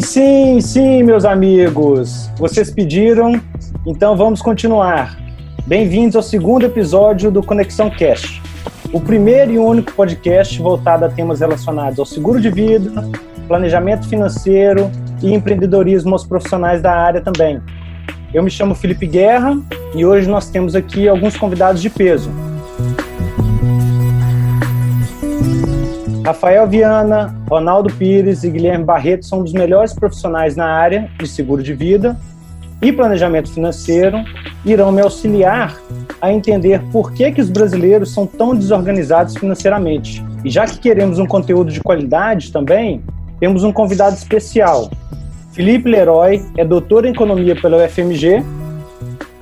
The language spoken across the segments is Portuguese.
Sim, sim, meus amigos. Vocês pediram, então vamos continuar. Bem-vindos ao segundo episódio do Conexão Cast, o primeiro e único podcast voltado a temas relacionados ao seguro de vida, planejamento financeiro e empreendedorismo aos profissionais da área também. Eu me chamo Felipe Guerra e hoje nós temos aqui alguns convidados de peso. Rafael Viana, Ronaldo Pires e Guilherme Barreto são dos melhores profissionais na área de seguro de vida e planejamento financeiro, irão me auxiliar a entender por que, que os brasileiros são tão desorganizados financeiramente. E já que queremos um conteúdo de qualidade também, temos um convidado especial. Felipe Leroy é doutor em economia pela UFMG.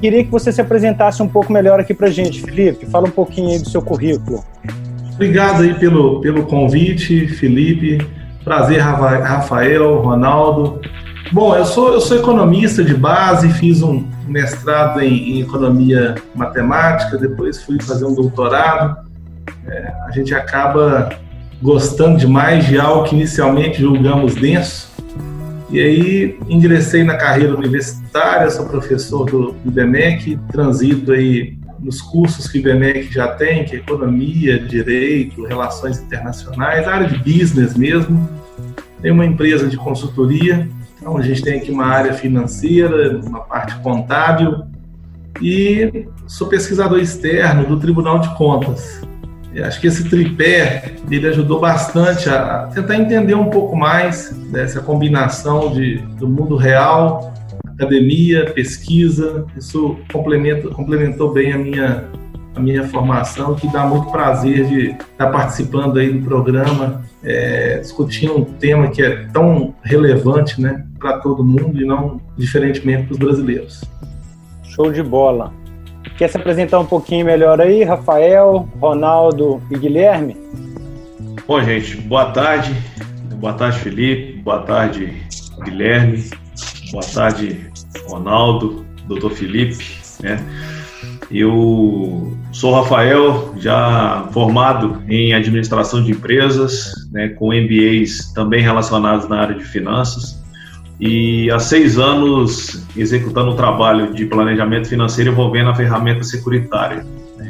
Queria que você se apresentasse um pouco melhor aqui para gente, Felipe. Fala um pouquinho aí do seu currículo. Obrigado aí pelo, pelo convite, Felipe. Prazer, Rafael, Ronaldo. Bom, eu sou, eu sou economista de base, fiz um mestrado em, em economia matemática, depois fui fazer um doutorado. É, a gente acaba gostando demais de algo que inicialmente julgamos denso. E aí ingressei na carreira universitária, sou professor do IBMEC, transito aí nos cursos que o IBMEC já tem, que é economia, direito, relações internacionais, área de business mesmo. Tem uma empresa de consultoria, então a gente tem aqui uma área financeira, uma parte contábil e sou pesquisador externo do Tribunal de Contas. Acho que esse tripé ele ajudou bastante a tentar entender um pouco mais dessa combinação de, do mundo real academia, pesquisa, isso complementa, complementou bem a minha, a minha formação, que dá muito prazer de estar participando aí do programa, é, discutindo um tema que é tão relevante né, para todo mundo e não diferentemente para os brasileiros. Show de bola. Quer se apresentar um pouquinho melhor aí, Rafael, Ronaldo e Guilherme? Bom, gente, boa tarde. Boa tarde, Felipe. Boa tarde, Guilherme. Boa tarde, Ronaldo, doutor Felipe, né? Eu sou Rafael, já formado em administração de empresas, né, com MBAs também relacionados na área de finanças, e há seis anos executando um trabalho de planejamento financeiro envolvendo a ferramenta securitária.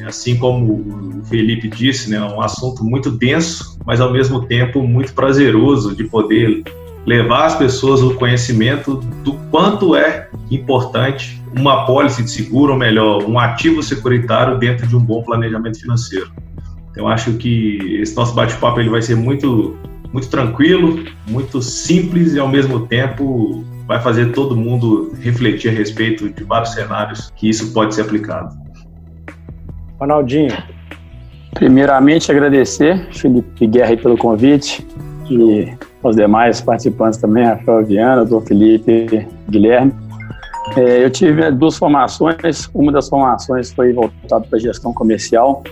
Assim como o Felipe disse, né, é um assunto muito denso, mas ao mesmo tempo muito prazeroso de poder levar as pessoas o conhecimento do quanto é importante uma pólice de seguro, ou melhor, um ativo securitário dentro de um bom planejamento financeiro. Então, acho que esse nosso bate-papo ele vai ser muito, muito tranquilo, muito simples e, ao mesmo tempo, vai fazer todo mundo refletir a respeito de vários cenários que isso pode ser aplicado. Ronaldinho. Primeiramente, agradecer, Felipe Guerra, pelo convite e os demais participantes também, Rafael Viana, doutor Felipe, Guilherme. É, eu tive duas formações, uma das formações foi voltada para gestão comercial,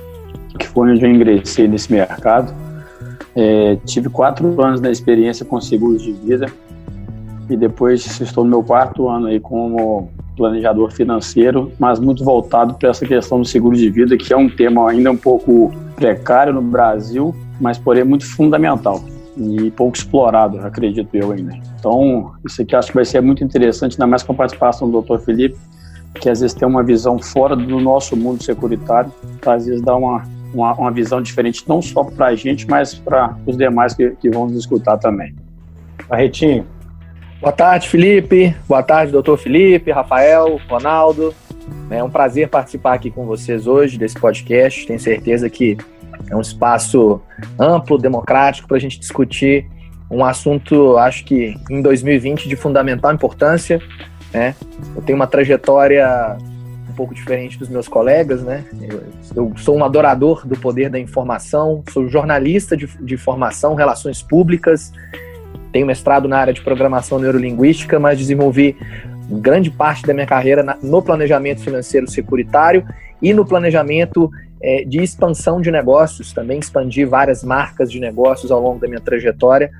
que foi onde eu ingressei nesse mercado. É, tive quatro anos na experiência com seguros de vida e depois estou no meu quarto ano aí como planejador financeiro, mas muito voltado para essa questão do seguro de vida, que é um tema ainda um pouco precário no Brasil, mas porém muito fundamental e pouco explorado, acredito eu ainda. Então, isso aqui acho que vai ser muito interessante, ainda mais com a participação do Dr. Felipe, que às vezes tem uma visão fora do nosso mundo securitário, que às vezes dá uma, uma, uma visão diferente, não só para a gente, mas para os demais que, que vão nos escutar também. Barretinho. Boa tarde, Felipe. Boa tarde, doutor Felipe, Rafael, Ronaldo. É um prazer participar aqui com vocês hoje desse podcast. Tenho certeza que é um espaço amplo, democrático para a gente discutir um assunto, acho que em 2020 de fundamental importância. Né? Eu tenho uma trajetória um pouco diferente dos meus colegas, né? Eu, eu sou um adorador do poder da informação, sou jornalista de, de formação, relações públicas, tenho mestrado na área de programação neurolinguística, mas desenvolvi grande parte da minha carreira no planejamento financeiro securitário e no planejamento é, de expansão de negócios, também expandi várias marcas de negócios ao longo da minha trajetória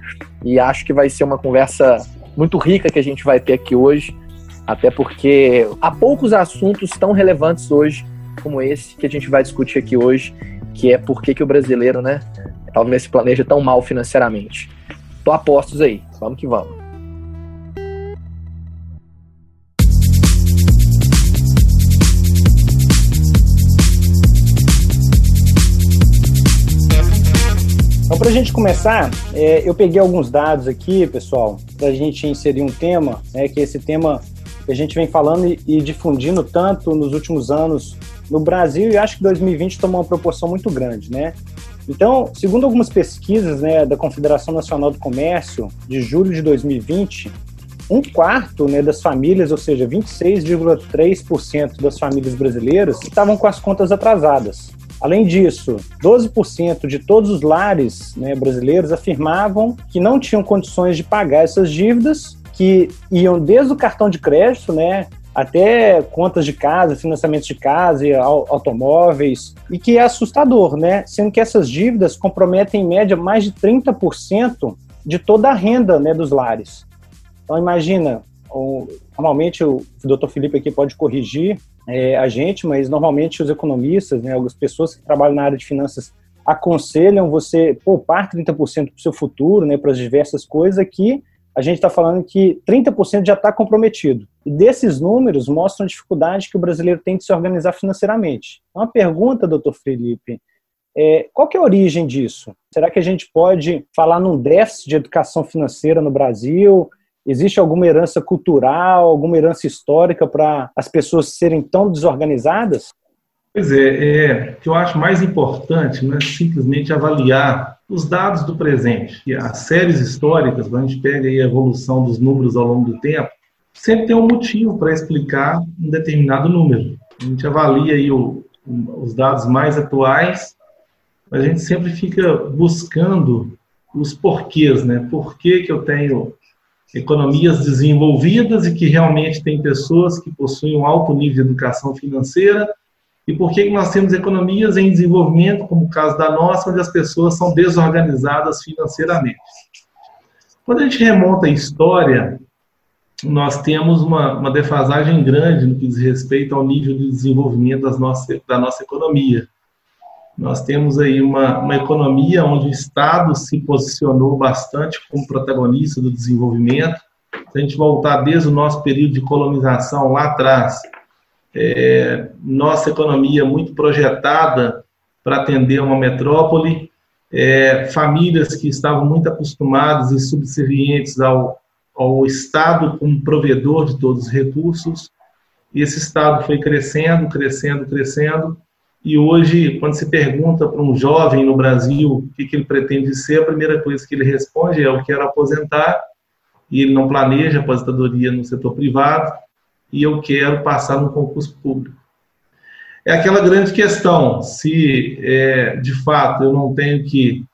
e acho que vai ser uma conversa muito rica que a gente vai ter aqui hoje, até porque há poucos assuntos tão relevantes hoje como esse que a gente vai discutir aqui hoje, que é por que, que o brasileiro, né, talvez se planeja tão mal financeiramente. Tô apostos aí, vamos que vamos. A gente começar, é, eu peguei alguns dados aqui, pessoal, para a gente inserir um tema, né, que é esse tema que a gente vem falando e, e difundindo tanto nos últimos anos no Brasil e acho que 2020 tomou uma proporção muito grande, né? Então, segundo algumas pesquisas né, da Confederação Nacional do Comércio, de julho de 2020, um quarto né, das famílias, ou seja, 26,3% das famílias brasileiras, estavam com as contas atrasadas. Além disso, 12% de todos os lares né, brasileiros afirmavam que não tinham condições de pagar essas dívidas, que iam desde o cartão de crédito, né, até contas de casa, financiamentos de casa e automóveis, e que é assustador, né? Sendo que essas dívidas comprometem em média mais de 30% de toda a renda né, dos lares. Então imagina, normalmente o doutor Felipe aqui pode corrigir é, a gente, mas normalmente os economistas, né, as pessoas que trabalham na área de finanças aconselham você poupar 30% para o seu futuro, né, para as diversas coisas, aqui a gente está falando que 30% já está comprometido. E desses números mostram a dificuldade que o brasileiro tem de se organizar financeiramente. Uma pergunta, doutor Felipe, é, qual que é a origem disso? Será que a gente pode falar num déficit de educação financeira no Brasil? Existe alguma herança cultural, alguma herança histórica para as pessoas serem tão desorganizadas? Pois é, é, o que eu acho mais importante não é simplesmente avaliar os dados do presente. E as séries históricas, a gente pega a evolução dos números ao longo do tempo, sempre tem um motivo para explicar um determinado número. A gente avalia aí o, os dados mais atuais, mas a gente sempre fica buscando os porquês, né? Por que, que eu tenho economias desenvolvidas e que realmente tem pessoas que possuem um alto nível de educação financeira e por que nós temos economias em desenvolvimento, como o caso da nossa, onde as pessoas são desorganizadas financeiramente. Quando a gente remonta a história, nós temos uma, uma defasagem grande no que diz respeito ao nível de desenvolvimento das nossa, da nossa economia. Nós temos aí uma, uma economia onde o Estado se posicionou bastante como protagonista do desenvolvimento. Se a gente voltar desde o nosso período de colonização lá atrás, é, nossa economia muito projetada para atender uma metrópole, é, famílias que estavam muito acostumadas e subservientes ao, ao Estado como provedor de todos os recursos. Esse Estado foi crescendo, crescendo, crescendo. E hoje, quando se pergunta para um jovem no Brasil o que, que ele pretende ser, a primeira coisa que ele responde é: Eu quero aposentar. E ele não planeja aposentadoria no setor privado e eu quero passar no concurso público. É aquela grande questão: se é, de fato eu não tenho que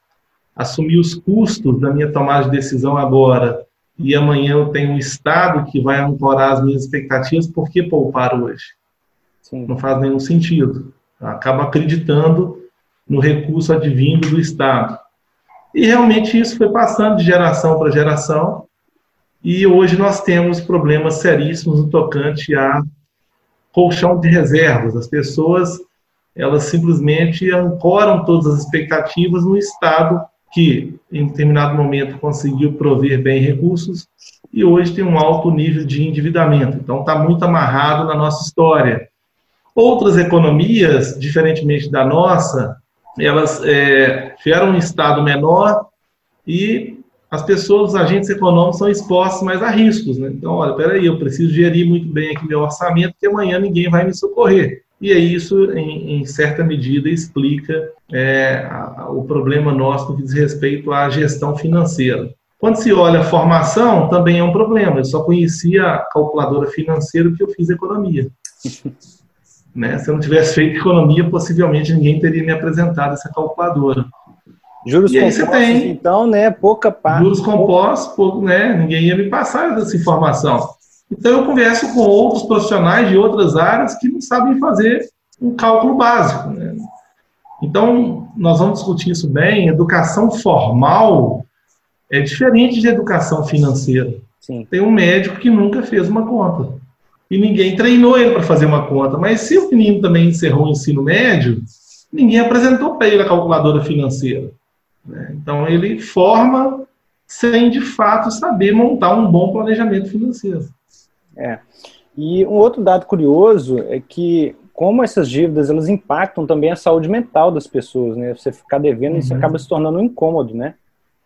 assumir os custos da minha tomada de decisão agora e amanhã eu tenho um Estado que vai ancorar as minhas expectativas, por que poupar hoje? Sim. Não faz nenhum sentido. Acaba acreditando no recurso advindo do Estado. E realmente isso foi passando de geração para geração, e hoje nós temos problemas seríssimos no tocante a colchão de reservas. As pessoas, elas simplesmente ancoram todas as expectativas no Estado que, em determinado momento, conseguiu prover bem recursos e hoje tem um alto nível de endividamento. Então, está muito amarrado na nossa história. Outras economias, diferentemente da nossa, elas é, tiveram um Estado menor e as pessoas, os agentes econômicos, são expostos mais a riscos. Né? Então, olha, peraí, eu preciso gerir muito bem aqui meu orçamento, porque amanhã ninguém vai me socorrer. E aí isso, em, em certa medida, explica é, a, o problema nosso no que diz respeito à gestão financeira. Quando se olha a formação, também é um problema. Eu só conhecia a calculadora financeira porque eu fiz economia. né? Se eu não tivesse feito economia, possivelmente ninguém teria me apresentado essa calculadora. Juros e compostos, tem, então, né? Pouca parte. Juros compostos, pouco, né? Ninguém ia me passar essa informação. Então, eu converso com outros profissionais de outras áreas que não sabem fazer um cálculo básico. Né? Então, nós vamos discutir isso bem. Educação formal é diferente de educação financeira. Sim. Tem um médico que nunca fez uma conta. E ninguém treinou ele para fazer uma conta. Mas se o menino também encerrou o ensino médio, ninguém apresentou para ele a calculadora financeira. Né? Então, ele forma sem, de fato, saber montar um bom planejamento financeiro. É. E um outro dado curioso é que como essas dívidas elas impactam também a saúde mental das pessoas, né? Você ficar devendo, uhum. isso acaba se tornando um incômodo, né?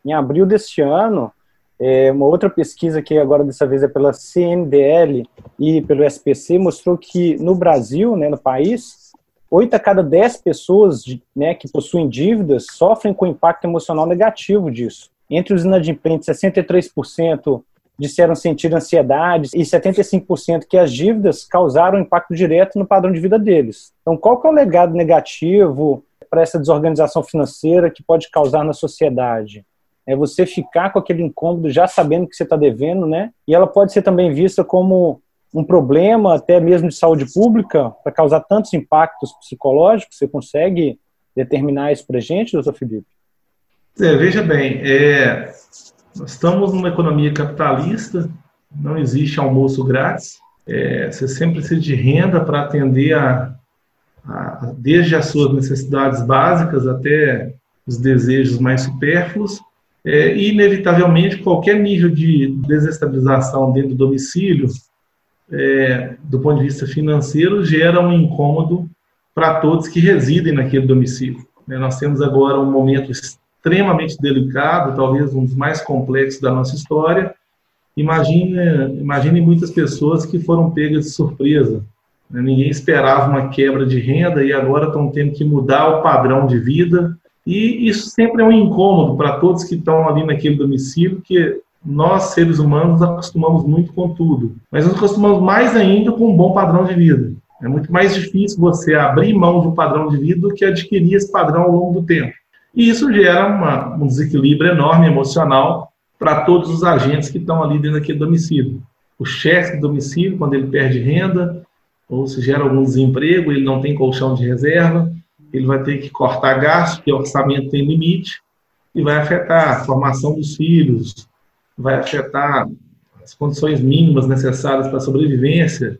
Em abril deste ano, é, uma outra pesquisa que agora dessa vez é pela CNDL e pelo SPC mostrou que no Brasil, né, no país, 8 a cada 10 pessoas né, que possuem dívidas sofrem com impacto emocional negativo disso. Entre os inadimplentes, 63% disseram sentir ansiedade e 75% que as dívidas causaram impacto direto no padrão de vida deles. Então, qual que é o legado negativo para essa desorganização financeira que pode causar na sociedade? É você ficar com aquele incômodo já sabendo que você está devendo, né? E ela pode ser também vista como um problema, até mesmo de saúde pública, para causar tantos impactos psicológicos. Você consegue determinar isso para a gente, doutor Felipe? É, veja bem, é, nós estamos numa economia capitalista, não existe almoço grátis, é, você sempre precisa de renda para atender a, a, desde as suas necessidades básicas até os desejos mais supérfluos, é, inevitavelmente qualquer nível de desestabilização dentro do domicílio, é, do ponto de vista financeiro, gera um incômodo para todos que residem naquele domicílio. Né? Nós temos agora um momento extremamente delicado, talvez um dos mais complexos da nossa história. Imagine, imagine muitas pessoas que foram pegas de surpresa. Né? Ninguém esperava uma quebra de renda e agora estão tendo que mudar o padrão de vida. E isso sempre é um incômodo para todos que estão ali naquele domicílio, que nós, seres humanos, acostumamos muito com tudo. Mas nós acostumamos mais ainda com um bom padrão de vida. É muito mais difícil você abrir mão de um padrão de vida do que adquirir esse padrão ao longo do tempo. E isso gera uma, um desequilíbrio enorme emocional para todos os agentes que estão ali dentro daquele domicílio. O chefe do domicílio, quando ele perde renda, ou se gera algum desemprego, ele não tem colchão de reserva, ele vai ter que cortar gastos, porque o orçamento tem limite, e vai afetar a formação dos filhos, vai afetar as condições mínimas necessárias para a sobrevivência,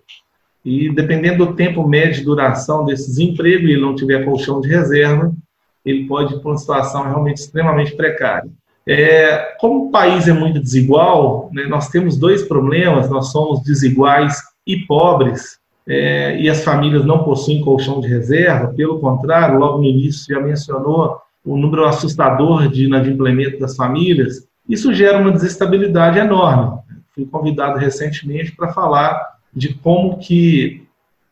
e dependendo do tempo médio de duração desse desemprego, e ele não tiver colchão de reserva, ele pode ir para uma situação realmente extremamente precária. É, como o país é muito desigual, né, nós temos dois problemas: nós somos desiguais e pobres, é, e as famílias não possuem colchão de reserva, pelo contrário, logo no início já mencionou o número assustador de inadimplemento das famílias. Isso gera uma desestabilidade enorme. Fui convidado recentemente para falar de como que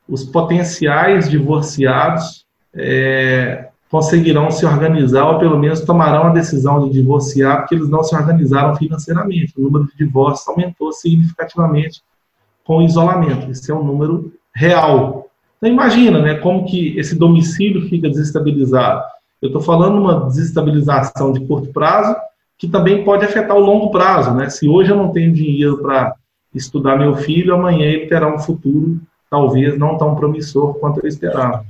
os potenciais divorciados é, conseguirão se organizar ou pelo menos tomarão a decisão de divorciar porque eles não se organizaram financeiramente. O número de divórcios aumentou significativamente com o isolamento. Esse é um número real. Então imagina, né, como que esse domicílio fica desestabilizado. Eu estou falando uma desestabilização de curto prazo que também pode afetar o longo prazo, né? Se hoje eu não tenho dinheiro para estudar meu filho, amanhã ele terá um futuro talvez não tão promissor quanto eu esperava.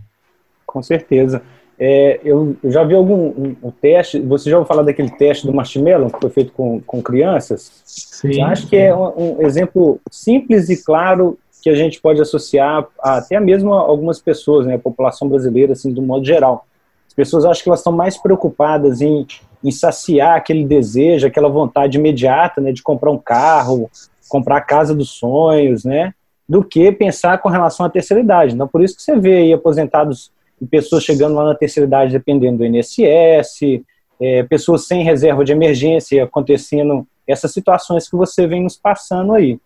Com certeza. É, eu, eu, já vi algum um, um, teste, você já ouviu falar daquele teste do marshmallow que foi feito com, com crianças? Sim. acho que é um, um, exemplo simples e claro que a gente pode associar a, até mesmo a algumas pessoas, né, a população brasileira, assim, do modo geral. As pessoas acham que elas estão mais preocupadas em, em saciar aquele desejo, aquela vontade imediata, né, de comprar um carro, comprar a casa dos sonhos, né, do que pensar com relação à terceira idade. Então, por isso que você vê aí aposentados e pessoas chegando lá na terceira idade dependendo do INSS, é, pessoas sem reserva de emergência acontecendo essas situações que você vem nos passando aí.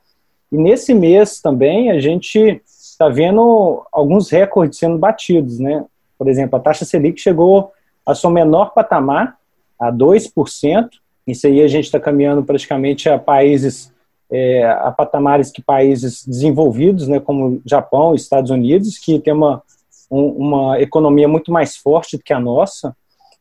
E nesse mês também a gente está vendo alguns recordes sendo batidos, né? Por exemplo, a taxa Selic chegou a seu menor patamar, a 2%. Isso aí a gente está caminhando praticamente a países, é, a patamares que países desenvolvidos, né, como Japão, Estados Unidos, que tem uma um, uma economia muito mais forte do que a nossa,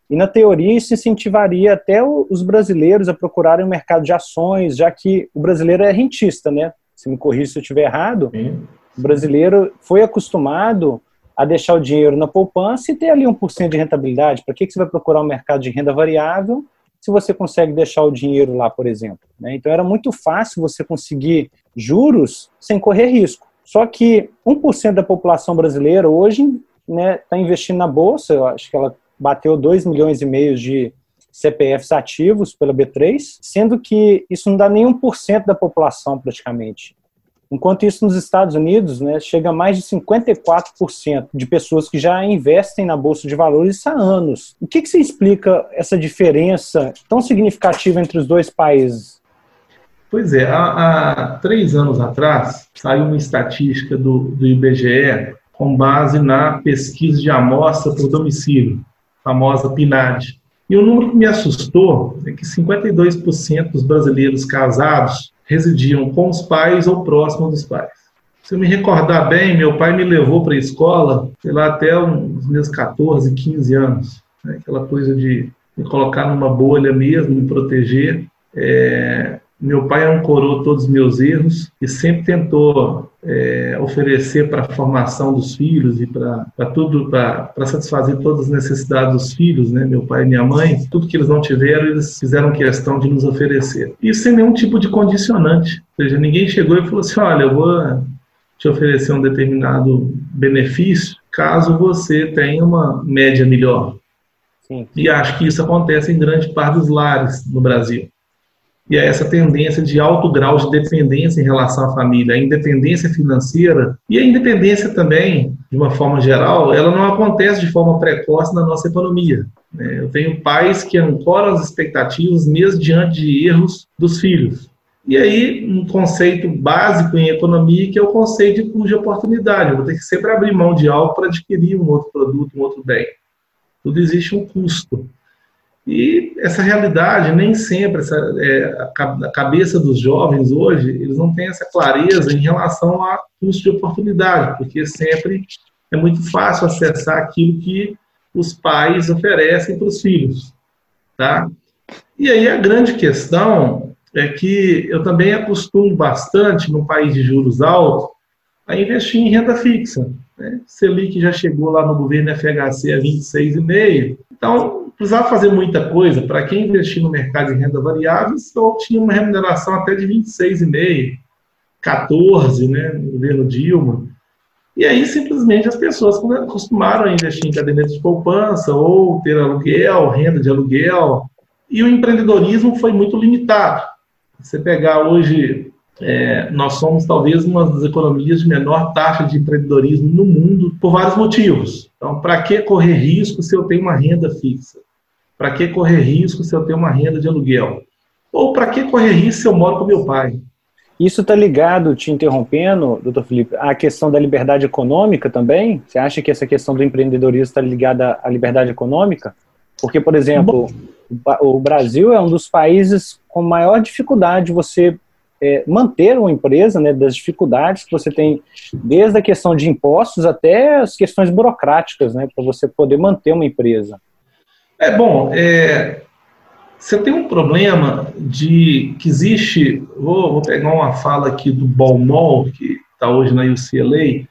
e na teoria isso incentivaria até os brasileiros a procurarem o mercado de ações, já que o brasileiro é rentista, né? Se me corrija se eu estiver errado, Sim. o brasileiro foi acostumado a deixar o dinheiro na poupança e ter ali 1% de rentabilidade. Para que, que você vai procurar um mercado de renda variável se você consegue deixar o dinheiro lá, por exemplo? Né? Então era muito fácil você conseguir juros sem correr risco. Só que 1% da população brasileira hoje está né, tá investindo na Bolsa, eu acho que ela bateu 2 milhões e meio de CPFs ativos pela B3, sendo que isso não dá nem 1% da população praticamente. Enquanto isso, nos Estados Unidos, né, chega a mais de 54% de pessoas que já investem na Bolsa de Valores há anos. O que, que se explica essa diferença tão significativa entre os dois países? Pois é, há, há três anos atrás saiu uma estatística do, do IBGE com base na pesquisa de amostra por domicílio, famosa PNAD. E o número que me assustou é que 52% dos brasileiros casados residiam com os pais ou próximo dos pais. Se eu me recordar bem, meu pai me levou para a escola, sei lá, até os meus 14, 15 anos. Né? Aquela coisa de me colocar numa bolha mesmo, me proteger. É, meu pai ancorou todos os meus erros e sempre tentou é, oferecer para a formação dos filhos e para tudo, para satisfazer todas as necessidades dos filhos, né? Meu pai e minha mãe, tudo que eles não tiveram, eles fizeram questão de nos oferecer. E sem nenhum tipo de condicionante. Ou seja, ninguém chegou e falou assim: olha, eu vou te oferecer um determinado benefício caso você tenha uma média melhor. Sim. E acho que isso acontece em grande parte dos lares no Brasil e a essa tendência de alto grau de dependência em relação à família, a independência financeira e a independência também, de uma forma geral, ela não acontece de forma precoce na nossa economia. Né? Eu tenho pais que ancoram as expectativas mesmo diante de erros dos filhos. E aí, um conceito básico em economia, que é o conceito de de oportunidade. Eu vou ter que sempre abrir mão de algo para adquirir um outro produto, um outro bem. Tudo existe um custo. E essa realidade, nem sempre, essa, é, a cabeça dos jovens hoje, eles não têm essa clareza em relação a custo de oportunidade, porque sempre é muito fácil acessar aquilo que os pais oferecem para os filhos. Tá? E aí a grande questão é que eu também acostumo bastante, num país de juros altos, a investir em renda fixa. Né? Selic já chegou lá no governo FHC a 26,5%. Então, precisava fazer muita coisa. Para quem investir no mercado de renda variável, só tinha uma remuneração até de 26,5%, 14%, né, no governo Dilma. E aí, simplesmente, as pessoas acostumaram a investir em caderneta de poupança ou ter aluguel, renda de aluguel. E o empreendedorismo foi muito limitado. Você pegar hoje, é, nós somos talvez uma das economias de menor taxa de empreendedorismo no mundo, por vários motivos. Então, para que correr risco se eu tenho uma renda fixa? Para que correr risco se eu tenho uma renda de aluguel? Ou para que correr risco se eu moro com meu pai? Isso está ligado, te interrompendo, doutor Felipe, à questão da liberdade econômica também? Você acha que essa questão do empreendedorismo está ligada à liberdade econômica? Porque, por exemplo, o Brasil é um dos países com maior dificuldade de você é, manter uma empresa, né, das dificuldades que você tem, desde a questão de impostos até as questões burocráticas, né, para você poder manter uma empresa. É bom, é, você tem um problema de que existe. Vou, vou pegar uma fala aqui do Balmol, que está hoje na UCLA.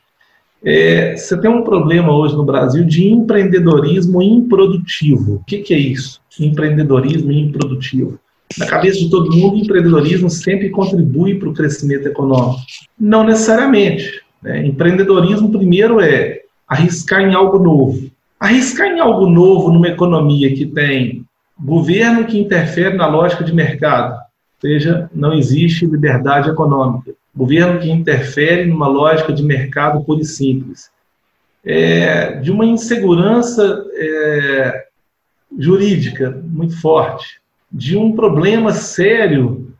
É, você tem um problema hoje no Brasil de empreendedorismo improdutivo. O que, que é isso? Empreendedorismo improdutivo. Na cabeça de todo mundo, empreendedorismo sempre contribui para o crescimento econômico. Não necessariamente. Né? Empreendedorismo, primeiro, é arriscar em algo novo. Arriscar em algo novo numa economia que tem governo que interfere na lógica de mercado, ou seja, não existe liberdade econômica. Governo que interfere numa lógica de mercado pura e simples. É, de uma insegurança é, jurídica muito forte, de um problema sério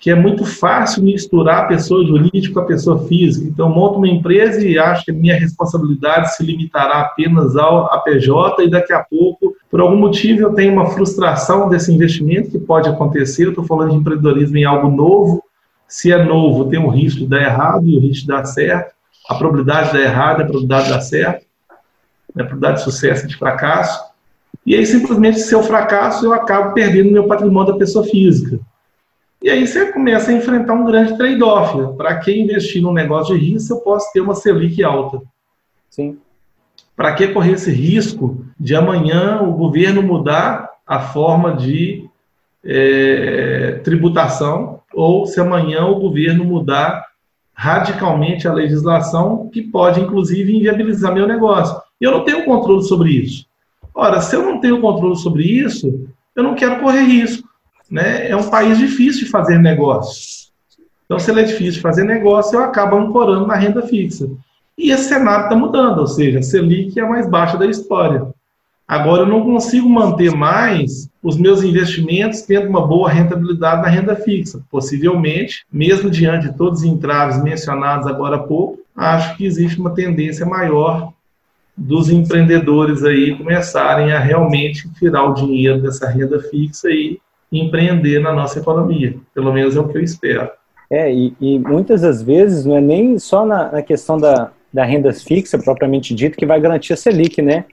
que é muito fácil misturar a pessoa jurídica com a pessoa física. Então, monto uma empresa e acho que a minha responsabilidade se limitará apenas ao APJ e daqui a pouco, por algum motivo, eu tenho uma frustração desse investimento que pode acontecer. Eu estou falando de empreendedorismo em algo novo. Se é novo, tem o risco de dar errado e o risco de dar certo. A probabilidade de dar errado, a probabilidade de dar certo. A probabilidade de sucesso e de fracasso. E aí, simplesmente, se eu fracasso, eu acabo perdendo meu patrimônio da pessoa física. E aí você começa a enfrentar um grande trade-off. Para que investir num negócio de risco, eu posso ter uma Selic alta? Sim. Para que correr esse risco de amanhã o governo mudar a forma de é, tributação ou se amanhã o governo mudar radicalmente a legislação que pode, inclusive, inviabilizar meu negócio. Eu não tenho controle sobre isso. Ora, se eu não tenho controle sobre isso, eu não quero correr risco né, é um país difícil de fazer negócios. Então, se ele é difícil de fazer negócio, eu acabo ancorando na renda fixa. E esse cenário está mudando, ou seja, a Selic é a mais baixa da história. Agora, eu não consigo manter mais os meus investimentos tendo uma boa rentabilidade na renda fixa. Possivelmente, mesmo diante de todos os entraves mencionados agora há pouco, acho que existe uma tendência maior dos empreendedores aí começarem a realmente tirar o dinheiro dessa renda fixa e empreender na nossa economia. Pelo menos é o que eu espero. É, e, e muitas das vezes não é nem só na, na questão da, da renda fixa propriamente dita que vai garantir a Selic, né?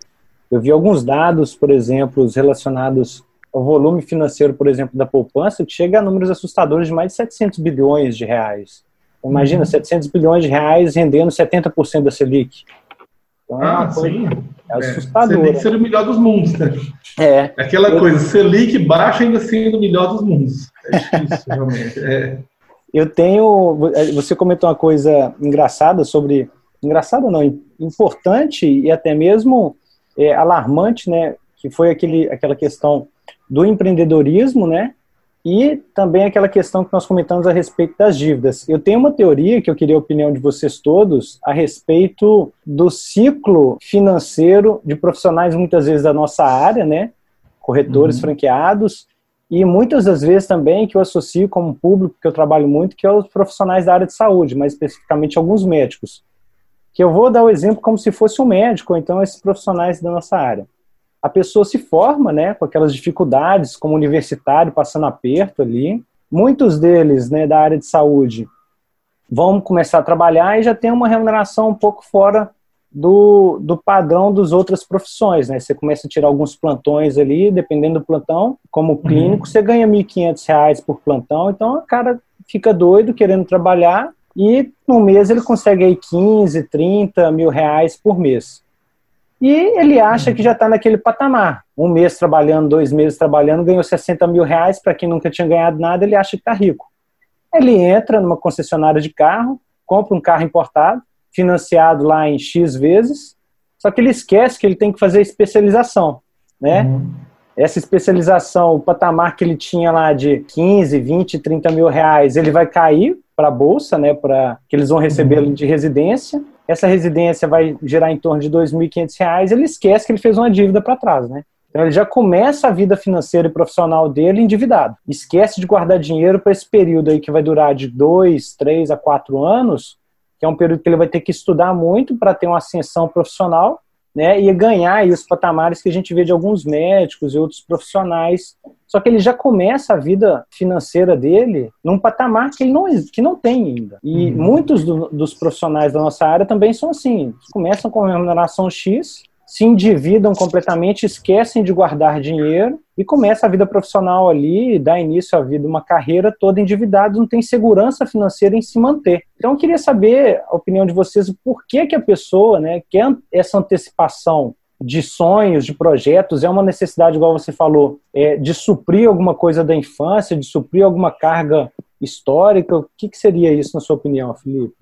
Eu vi alguns dados, por exemplo, relacionados ao volume financeiro, por exemplo, da poupança, que chega a números assustadores de mais de 700 bilhões de reais. Imagina, uhum. 700 bilhões de reais rendendo 70% da Selic. Então, é ah, sim. É, é assustador. Selic ser o melhor dos mundos, né? É. Aquela eu... coisa, Selic baixa ainda sendo o melhor dos mundos. É difícil, realmente. É. Eu tenho. Você comentou uma coisa engraçada sobre. Engraçada não, importante e até mesmo é, alarmante, né, que foi aquele, aquela questão do empreendedorismo, né, e também aquela questão que nós comentamos a respeito das dívidas. Eu tenho uma teoria que eu queria a opinião de vocês todos a respeito do ciclo financeiro de profissionais muitas vezes da nossa área, né, corretores uhum. franqueados, e muitas das vezes também que eu associo como público que eu trabalho muito, que é os profissionais da área de saúde, mais especificamente alguns médicos que eu vou dar o exemplo como se fosse um médico, ou então esses profissionais da nossa área. A pessoa se forma, né, com aquelas dificuldades, como universitário, passando aperto ali. Muitos deles, né, da área de saúde, vão começar a trabalhar e já tem uma remuneração um pouco fora do, do padrão das outras profissões, né? Você começa a tirar alguns plantões ali, dependendo do plantão, como uhum. clínico, uhum. você ganha R$ 1.500 por plantão, então o cara fica doido querendo trabalhar e no mês ele consegue aí 15, 30 mil reais por mês. E ele acha que já está naquele patamar. Um mês trabalhando, dois meses trabalhando, ganhou 60 mil reais. Para quem nunca tinha ganhado nada, ele acha que está rico. Ele entra numa concessionária de carro, compra um carro importado, financiado lá em X vezes, só que ele esquece que ele tem que fazer especialização, né? Uhum. Essa especialização, o patamar que ele tinha lá de 15, 20, 30 mil reais, ele vai cair para a bolsa, né, para que eles vão receber uhum. de residência. Essa residência vai gerar em torno de R$ 2.500, ele esquece que ele fez uma dívida para trás, né? Então ele já começa a vida financeira e profissional dele endividado. Esquece de guardar dinheiro para esse período aí que vai durar de dois, três a quatro anos, que é um período que ele vai ter que estudar muito para ter uma ascensão profissional né, e ganhar aí os patamares que a gente vê de alguns médicos e outros profissionais. Só que ele já começa a vida financeira dele num patamar que ele não, que não tem ainda. E uhum. muitos do, dos profissionais da nossa área também são assim. Começam com remuneração X, se endividam completamente, esquecem de guardar dinheiro e começa a vida profissional ali, dá início à vida, uma carreira toda endividada, não tem segurança financeira em se manter. Então eu queria saber a opinião de vocês, por que que a pessoa, né, quer essa antecipação de sonhos, de projetos, é uma necessidade, igual você falou, é, de suprir alguma coisa da infância, de suprir alguma carga histórica. O que, que seria isso, na sua opinião, Felipe?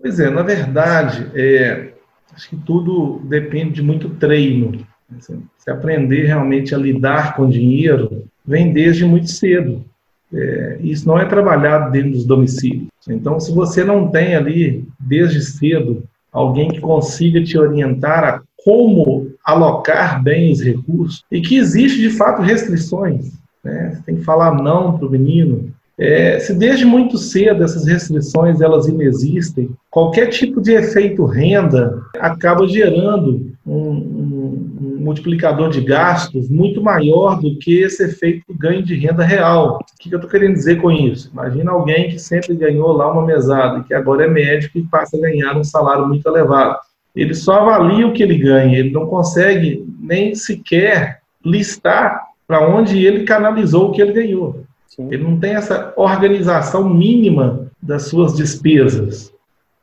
Pois é, na verdade, é, acho que tudo depende de muito treino. Se aprender realmente a lidar com dinheiro, vem desde muito cedo. É, isso não é trabalhado dentro dos domicílios. Então, se você não tem ali, desde cedo, alguém que consiga te orientar a como alocar bem os recursos, e que existe de fato restrições. Né? Você tem que falar não para o menino, é, se desde muito cedo essas restrições elas inexistem, qualquer tipo de efeito renda acaba gerando um, um, um, multiplicador de gastos muito maior do que esse efeito ganho de renda real. O que eu estou querendo dizer com isso? Imagina alguém que sempre ganhou lá uma mesada que agora é médico e passa a ganhar um salário muito elevado. Ele só avalia o que ele ganha, ele não consegue nem sequer listar para onde ele canalizou o que ele ganhou. Sim. Ele não tem essa organização mínima das suas despesas.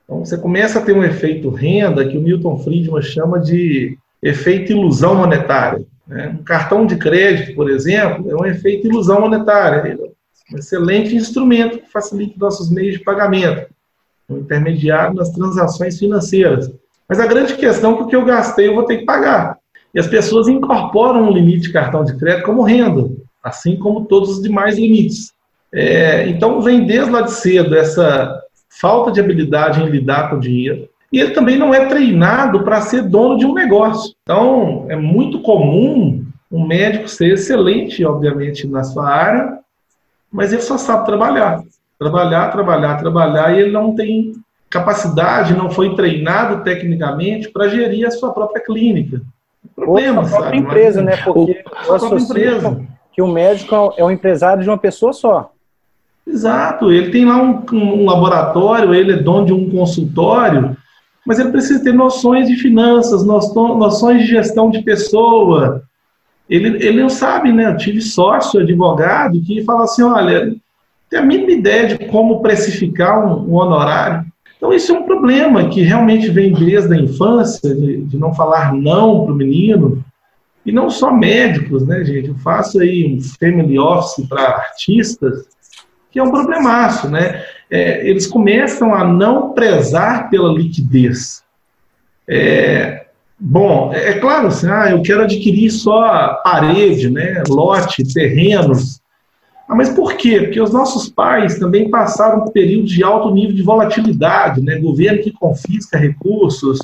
Então você começa a ter um efeito renda que o Milton Friedman chama de efeito ilusão monetária. Né? Um cartão de crédito, por exemplo, é um efeito ilusão monetária. Ele é um excelente instrumento que facilita nossos meios de pagamento, um intermediário nas transações financeiras. Mas a grande questão é que o que eu gastei eu vou ter que pagar. E as pessoas incorporam o limite de cartão de crédito como renda assim como todos os demais limites. É, então, vem desde lá de cedo essa falta de habilidade em lidar com o dinheiro. E ele também não é treinado para ser dono de um negócio. Então, é muito comum um médico ser excelente, obviamente, na sua área, mas ele só sabe trabalhar. Trabalhar, trabalhar, trabalhar, e ele não tem capacidade, não foi treinado tecnicamente para gerir a sua própria clínica. Problema, Ou a própria sabe? empresa, né? Porque a própria empresa. Que o médico é um empresário de uma pessoa só. Exato, ele tem lá um, um laboratório, ele é dono de um consultório, mas ele precisa ter noções de finanças, noções de gestão de pessoa. Ele, ele não sabe, né? Eu tive sócio, advogado, que fala assim: olha, tem a mínima ideia de como precificar um, um honorário. Então, isso é um problema que realmente vem desde a infância, de, de não falar não para o menino, e não só médicos, né, gente? Eu faço aí um family office para artistas, que é um problemaço, né? É, eles começam a não prezar pela liquidez. É, bom, é, é claro, assim, ah, eu quero adquirir só parede, né, lote, terrenos. Ah, mas por quê? Porque os nossos pais também passaram um período de alto nível de volatilidade, né? Governo que confisca recursos.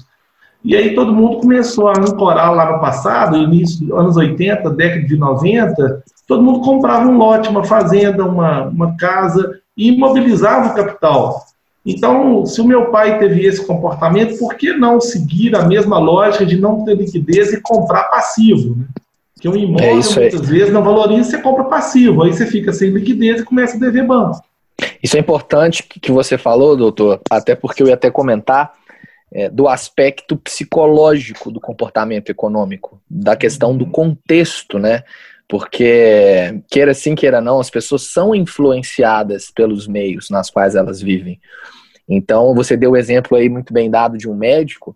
E aí todo mundo começou a ancorar lá no passado, início dos anos 80, década de 90, todo mundo comprava um lote, uma fazenda, uma, uma casa e imobilizava o capital. Então, se o meu pai teve esse comportamento, por que não seguir a mesma lógica de não ter liquidez e comprar passivo? Né? Porque um imóvel, é muitas vezes, não valoriza, você compra passivo, aí você fica sem liquidez e começa a dever banco. Isso é importante que você falou, doutor, até porque eu ia até comentar é, do aspecto psicológico do comportamento econômico, da questão do contexto, né? porque queira sim, queira não, as pessoas são influenciadas pelos meios nas quais elas vivem. Então, você deu o exemplo aí muito bem dado de um médico,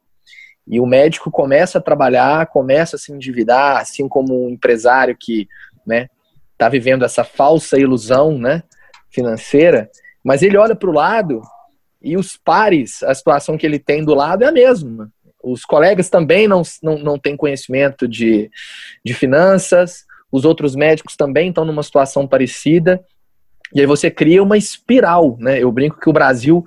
e o médico começa a trabalhar, começa a se endividar, assim como um empresário que, né, está vivendo essa falsa ilusão, né, financeira, mas ele olha para o lado e os pares, a situação que ele tem do lado é a mesma. Os colegas também não, não, não têm conhecimento de, de finanças, os outros médicos também estão numa situação parecida. E aí você cria uma espiral, né? Eu brinco que o Brasil,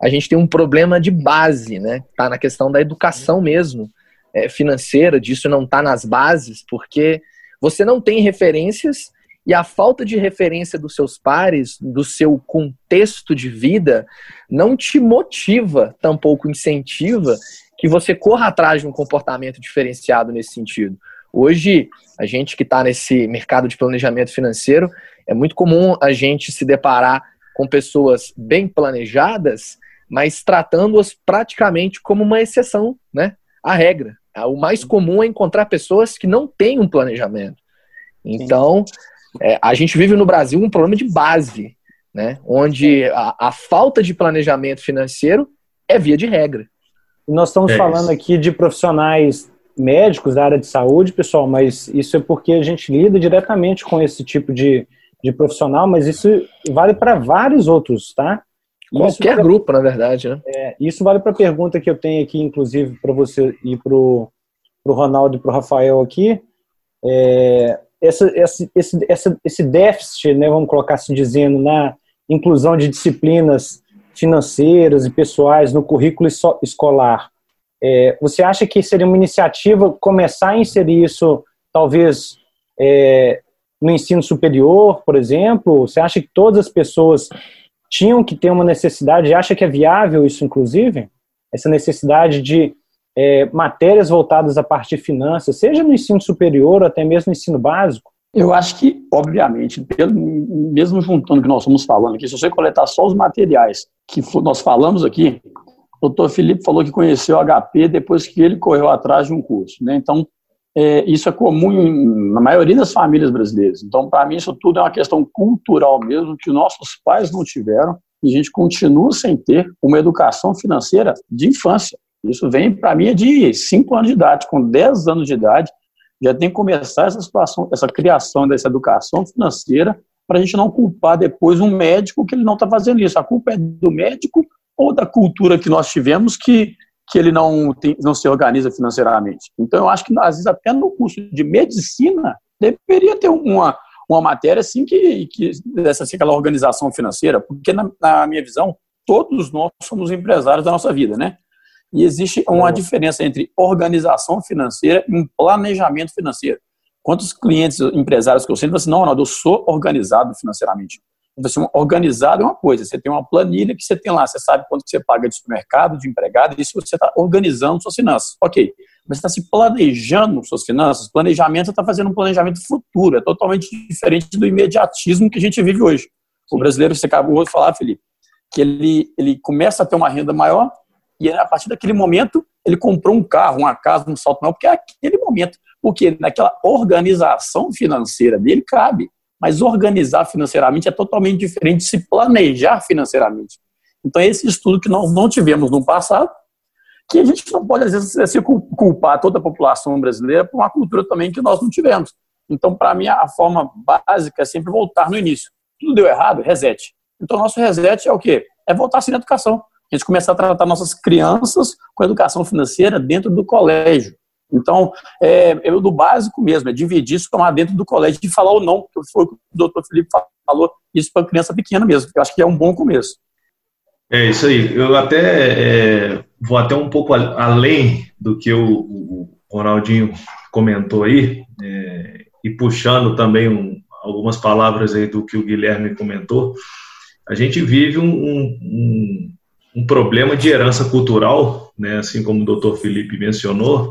a gente tem um problema de base, né? Tá na questão da educação mesmo, é, financeira, disso não tá nas bases, porque você não tem referências e a falta de referência dos seus pares, do seu contexto de vida, não te motiva, tampouco incentiva que você corra atrás de um comportamento diferenciado nesse sentido. Hoje, a gente que está nesse mercado de planejamento financeiro, é muito comum a gente se deparar com pessoas bem planejadas, mas tratando-as praticamente como uma exceção, né? A regra. O mais comum é encontrar pessoas que não têm um planejamento. Então, é, a gente vive no Brasil um problema de base, né? Onde a, a falta de planejamento financeiro é via de regra. Nós estamos é falando aqui de profissionais médicos da área de saúde, pessoal, mas isso é porque a gente lida diretamente com esse tipo de, de profissional, mas isso vale para vários outros, tá? Qualquer vale, grupo, na verdade, né? É, isso vale para a pergunta que eu tenho aqui, inclusive, para você e para o Ronaldo e para o Rafael aqui. É, essa, esse, esse, esse déficit, né, vamos colocar assim dizendo, na inclusão de disciplinas financeiras e pessoais no currículo escolar, é, você acha que seria uma iniciativa começar a inserir isso, talvez, é, no ensino superior, por exemplo? Você acha que todas as pessoas tinham que ter uma necessidade? Acha que é viável isso, inclusive? Essa necessidade de é, matérias voltadas à parte de finanças, seja no ensino superior ou até mesmo no ensino básico? Eu acho que, obviamente, pelo, mesmo juntando o que nós estamos falando aqui, se você coletar só os materiais que nós falamos aqui, o doutor Felipe falou que conheceu o HP depois que ele correu atrás de um curso. Né? Então, é, isso é comum em, na maioria das famílias brasileiras. Então, para mim, isso tudo é uma questão cultural mesmo, que nossos pais não tiveram e a gente continua sem ter uma educação financeira de infância. Isso vem, para mim, é de 5 anos de idade. Com 10 anos de idade, já tem que começar essa situação, essa criação dessa educação financeira, para a gente não culpar depois um médico que ele não está fazendo isso. A culpa é do médico ou da cultura que nós tivemos que, que ele não, tem, não se organiza financeiramente. Então, eu acho que, às vezes, até no curso de medicina, deveria ter uma, uma matéria assim que, que dessa assim, aquela organização financeira, porque na, na minha visão todos nós somos empresários da nossa vida, né? E existe uma diferença entre organização financeira e um planejamento financeiro. Quantos clientes, empresários que eu sinto, assim, não, Ronaldo, eu sou organizado financeiramente. Você organizado é uma coisa, você tem uma planilha que você tem lá, você sabe quanto que você paga de supermercado, de empregado, isso você está organizando suas finanças. Ok, mas você está se planejando suas finanças, planejamento, você está fazendo um planejamento futuro, é totalmente diferente do imediatismo que a gente vive hoje. O brasileiro, você acabou de falar, Felipe, que ele, ele começa a ter uma renda maior e a partir daquele momento ele comprou um carro, uma casa, um salto maior, porque é aquele momento, porque naquela organização financeira dele cabe. Mas organizar financeiramente é totalmente diferente de se planejar financeiramente. Então, esse estudo que nós não tivemos no passado, que a gente não pode, às vezes, culpar toda a população brasileira por uma cultura também que nós não tivemos. Então, para mim, a forma básica é sempre voltar no início. Tudo deu errado, reset. Então, nosso reset é o quê? É voltar assim na educação. A gente começar a tratar nossas crianças com educação financeira dentro do colégio. Então, é, eu do básico mesmo, é dividir isso tomar dentro do colégio, de falar ou não, porque foi o que o doutor Felipe falou, isso para criança pequena mesmo, eu acho que é um bom começo. É isso aí, eu até é, vou até um pouco além do que o, o Ronaldinho comentou aí, é, e puxando também um, algumas palavras aí do que o Guilherme comentou, a gente vive um, um, um problema de herança cultural, né, assim como o doutor Felipe mencionou,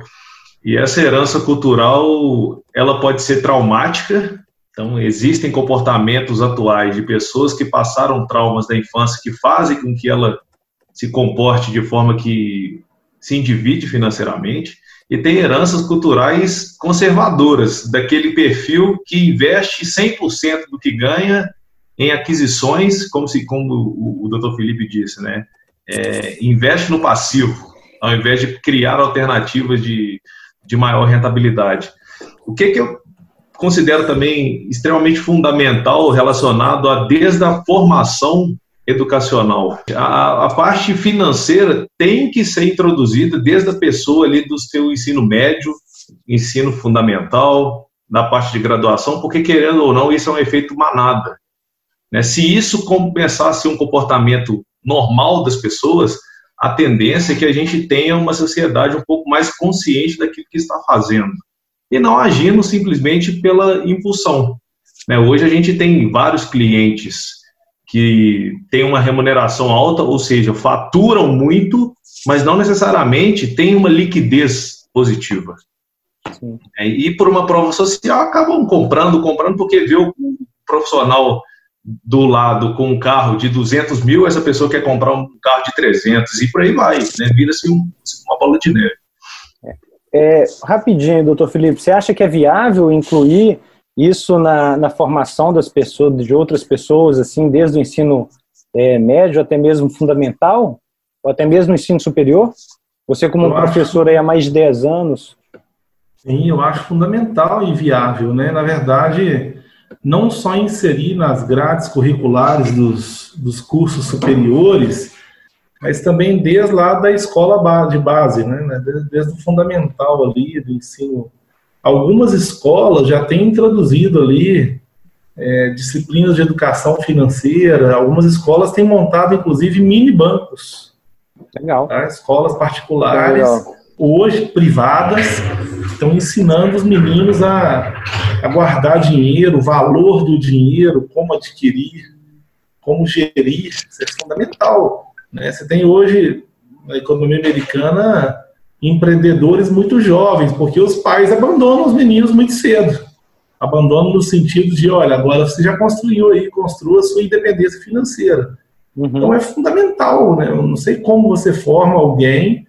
e essa herança cultural, ela pode ser traumática. Então, existem comportamentos atuais de pessoas que passaram traumas da infância que fazem com que ela se comporte de forma que se endivide financeiramente. E tem heranças culturais conservadoras, daquele perfil que investe 100% do que ganha em aquisições, como, se, como o, o doutor Felipe disse, né? É, investe no passivo, ao invés de criar alternativas de, de maior rentabilidade. O que, que eu considero também extremamente fundamental relacionado a desde a formação educacional. A, a, parte financeira tem que ser introduzida desde a pessoa ali do seu ensino médio, ensino fundamental, na parte de graduação, porque querendo ou não, isso é um efeito manada. Né? Se isso ser um comportamento normal das pessoas, a tendência é que a gente tenha uma sociedade um pouco mais consciente daquilo que está fazendo e não agindo simplesmente pela impulsão. Né? Hoje a gente tem vários clientes que têm uma remuneração alta, ou seja, faturam muito, mas não necessariamente têm uma liquidez positiva. É, e por uma prova social acabam comprando, comprando porque vê o profissional do lado com um carro de 200 mil, essa pessoa quer comprar um carro de 300 e por aí vai, né? Vira-se um, uma bola de neve. É, rapidinho, doutor Felipe, você acha que é viável incluir isso na, na formação das pessoas, de outras pessoas, assim, desde o ensino é, médio até mesmo fundamental, ou até mesmo ensino superior? Você, como eu professor acho... aí há mais de 10 anos. Sim, eu acho fundamental e viável, né? Na verdade, não só inserir nas grades curriculares dos, dos cursos superiores, mas também desde lá da escola de base, né? né desde, desde o fundamental ali, do ensino. Algumas escolas já têm introduzido ali é, disciplinas de educação financeira, algumas escolas têm montado, inclusive, mini bancos. Legal. Tá? Escolas particulares, Legal. hoje privadas, estão ensinando os meninos a, a guardar dinheiro, o valor do dinheiro, como adquirir, como gerir, isso é fundamental. Né? Você tem hoje, na economia americana, empreendedores muito jovens, porque os pais abandonam os meninos muito cedo. Abandonam no sentido de, olha, agora você já construiu aí, construa a sua independência financeira. Uhum. Então é fundamental, né? Eu não sei como você forma alguém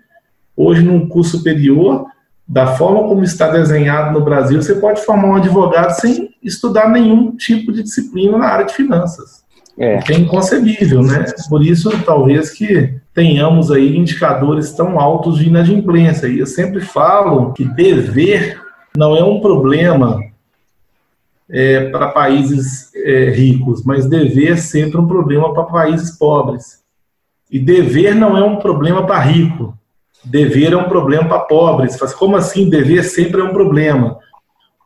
hoje num curso superior da forma como está desenhado no Brasil, você pode formar um advogado sem estudar nenhum tipo de disciplina na área de finanças. É, é inconcebível, né? Por isso, talvez que tenhamos aí indicadores tão altos de inadimplência. E eu sempre falo que dever não é um problema é, para países é, ricos, mas dever é sempre um problema para países pobres. E dever não é um problema para rico, dever é um problema para pobres. Mas como assim dever sempre é um problema?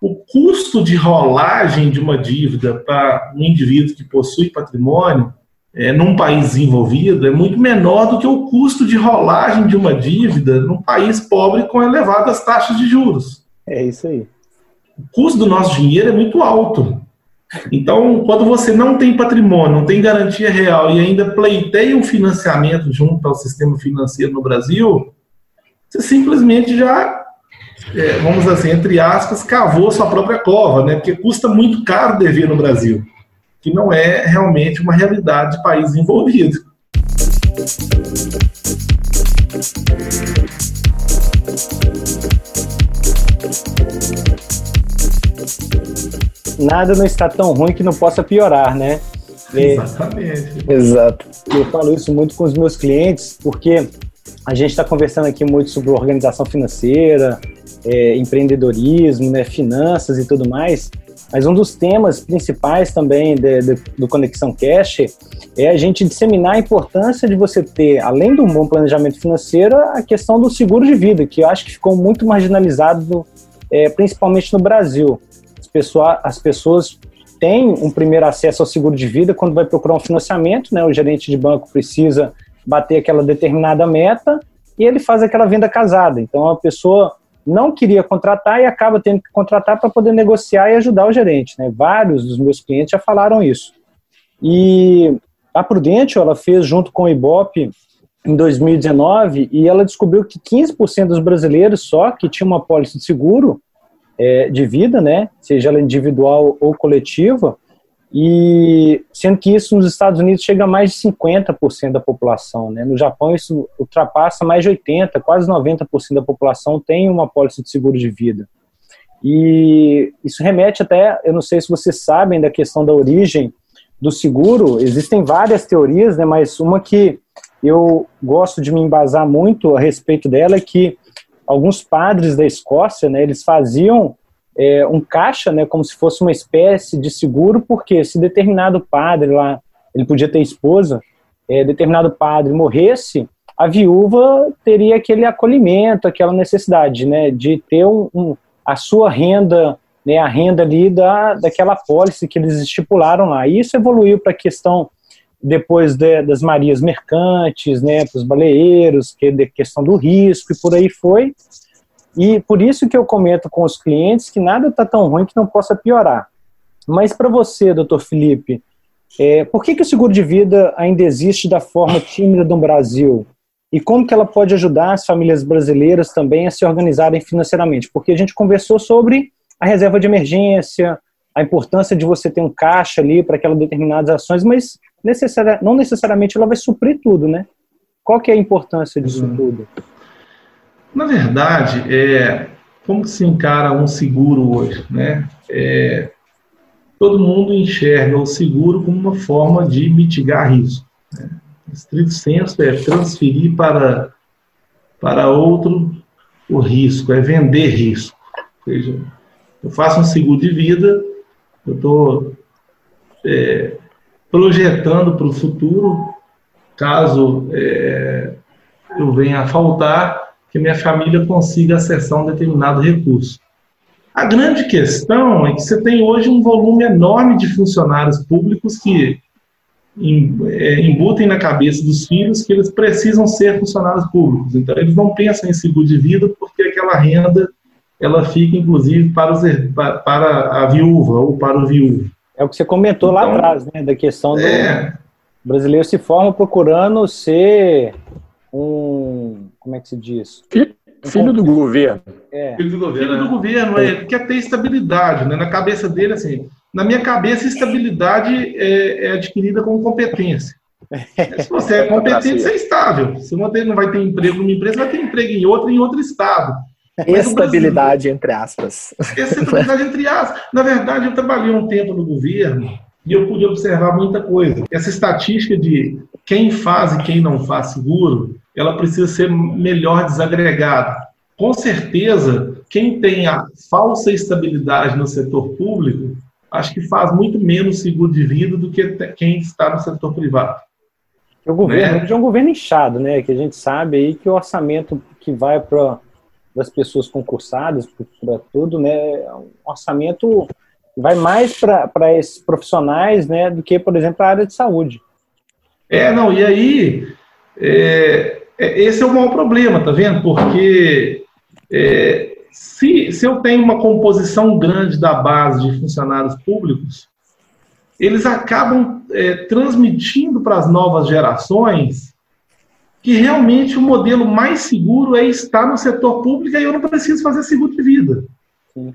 o custo de rolagem de uma dívida para um indivíduo que possui patrimônio é, num país desenvolvido é muito menor do que o custo de rolagem de uma dívida num país pobre com elevadas taxas de juros. É isso aí. O custo do nosso dinheiro é muito alto. Então, quando você não tem patrimônio, não tem garantia real e ainda pleiteia um financiamento junto ao sistema financeiro no Brasil, você simplesmente já, é, vamos assim, entre aspas, cavou sua própria cova, né? Porque custa muito caro dever no Brasil, que não é realmente uma realidade de país envolvido. nada não está tão ruim que não possa piorar, né? Exatamente. Exato. Eu falo isso muito com os meus clientes, porque a gente está conversando aqui muito sobre organização financeira, é, empreendedorismo, né, finanças e tudo mais. Mas um dos temas principais também de, de, do Conexão Cash é a gente disseminar a importância de você ter, além do bom planejamento financeiro, a questão do seguro de vida, que eu acho que ficou muito marginalizado, é, principalmente no Brasil pessoa, as pessoas têm um primeiro acesso ao seguro de vida quando vai procurar um financiamento, né? O gerente de banco precisa bater aquela determinada meta e ele faz aquela venda casada. Então a pessoa não queria contratar e acaba tendo que contratar para poder negociar e ajudar o gerente, né? Vários dos meus clientes já falaram isso. E a Prudential, ela fez junto com o Ibope em 2019 e ela descobriu que 15% dos brasileiros só que tinham uma pólice de seguro é, de vida, né, seja ela individual ou coletiva, e sendo que isso nos Estados Unidos chega a mais de 50% da população, né? No Japão isso ultrapassa mais de 80, quase 90% da população tem uma pólice de seguro de vida. E isso remete até, eu não sei se vocês sabem da questão da origem do seguro, existem várias teorias, né, mas uma que eu gosto de me embasar muito a respeito dela é que alguns padres da Escócia, né, eles faziam é, um caixa, né, como se fosse uma espécie de seguro, porque se determinado padre lá, ele podia ter esposa, é, determinado padre morresse, a viúva teria aquele acolhimento, aquela necessidade, né, de ter um, um, a sua renda, né, a renda ali da, daquela pólice que eles estipularam lá. E isso evoluiu para a questão depois de, das marias mercantes, né, para os baleeiros, que é questão do risco e por aí foi. E por isso que eu comento com os clientes que nada está tão ruim que não possa piorar. Mas para você, doutor Felipe, é, por que, que o seguro de vida ainda existe da forma tímida no Brasil? E como que ela pode ajudar as famílias brasileiras também a se organizarem financeiramente? Porque a gente conversou sobre a reserva de emergência, a importância de você ter um caixa ali para aquelas determinadas ações, mas necessari não necessariamente ela vai suprir tudo, né? Qual que é a importância disso uhum. tudo? Na verdade, é, como se encara um seguro hoje, né? É, todo mundo enxerga o seguro como uma forma de mitigar risco. Né? Estrito senso é transferir para, para outro o risco, é vender risco. Ou seja, eu faço um seguro de vida, eu estou é, projetando para o futuro, caso é, eu venha a faltar, que minha família consiga acessar um determinado recurso. A grande questão é que você tem hoje um volume enorme de funcionários públicos que é, embutem na cabeça dos filhos que eles precisam ser funcionários públicos. Então, eles não pensam em seguro de vida porque aquela renda ela fica, inclusive, para, os, para a viúva ou para o viúvo. É o que você comentou então, lá atrás, né? Da questão do é... brasileiro se forma procurando ser um. Como é que se diz? Filho, filho do governo. É. Filho do governo. Filho do né? governo, é. ele quer ter estabilidade, né? Na cabeça dele, assim. Na minha cabeça, estabilidade é, é adquirida com competência. Se você é competente, você é estável. Se você não vai ter emprego numa empresa, vai ter emprego em outra, em outro estado. Estabilidade, entre aspas. Estabilidade, entre aspas. Na verdade, eu trabalhei um tempo no governo e eu pude observar muita coisa. Essa estatística de quem faz e quem não faz seguro, ela precisa ser melhor desagregada. Com certeza, quem tem a falsa estabilidade no setor público, acho que faz muito menos seguro de vida do que quem está no setor privado. O governo né? é um governo inchado, né? Que a gente sabe aí que o orçamento que vai para das pessoas concursadas para tudo, né, um orçamento vai mais para esses profissionais, né, do que, por exemplo, a área de saúde. É, não, e aí, é, é, esse é o maior problema, tá vendo? Porque é, se, se eu tenho uma composição grande da base de funcionários públicos, eles acabam é, transmitindo para as novas gerações que realmente o modelo mais seguro é estar no setor público e eu não preciso fazer seguro de vida. Sim.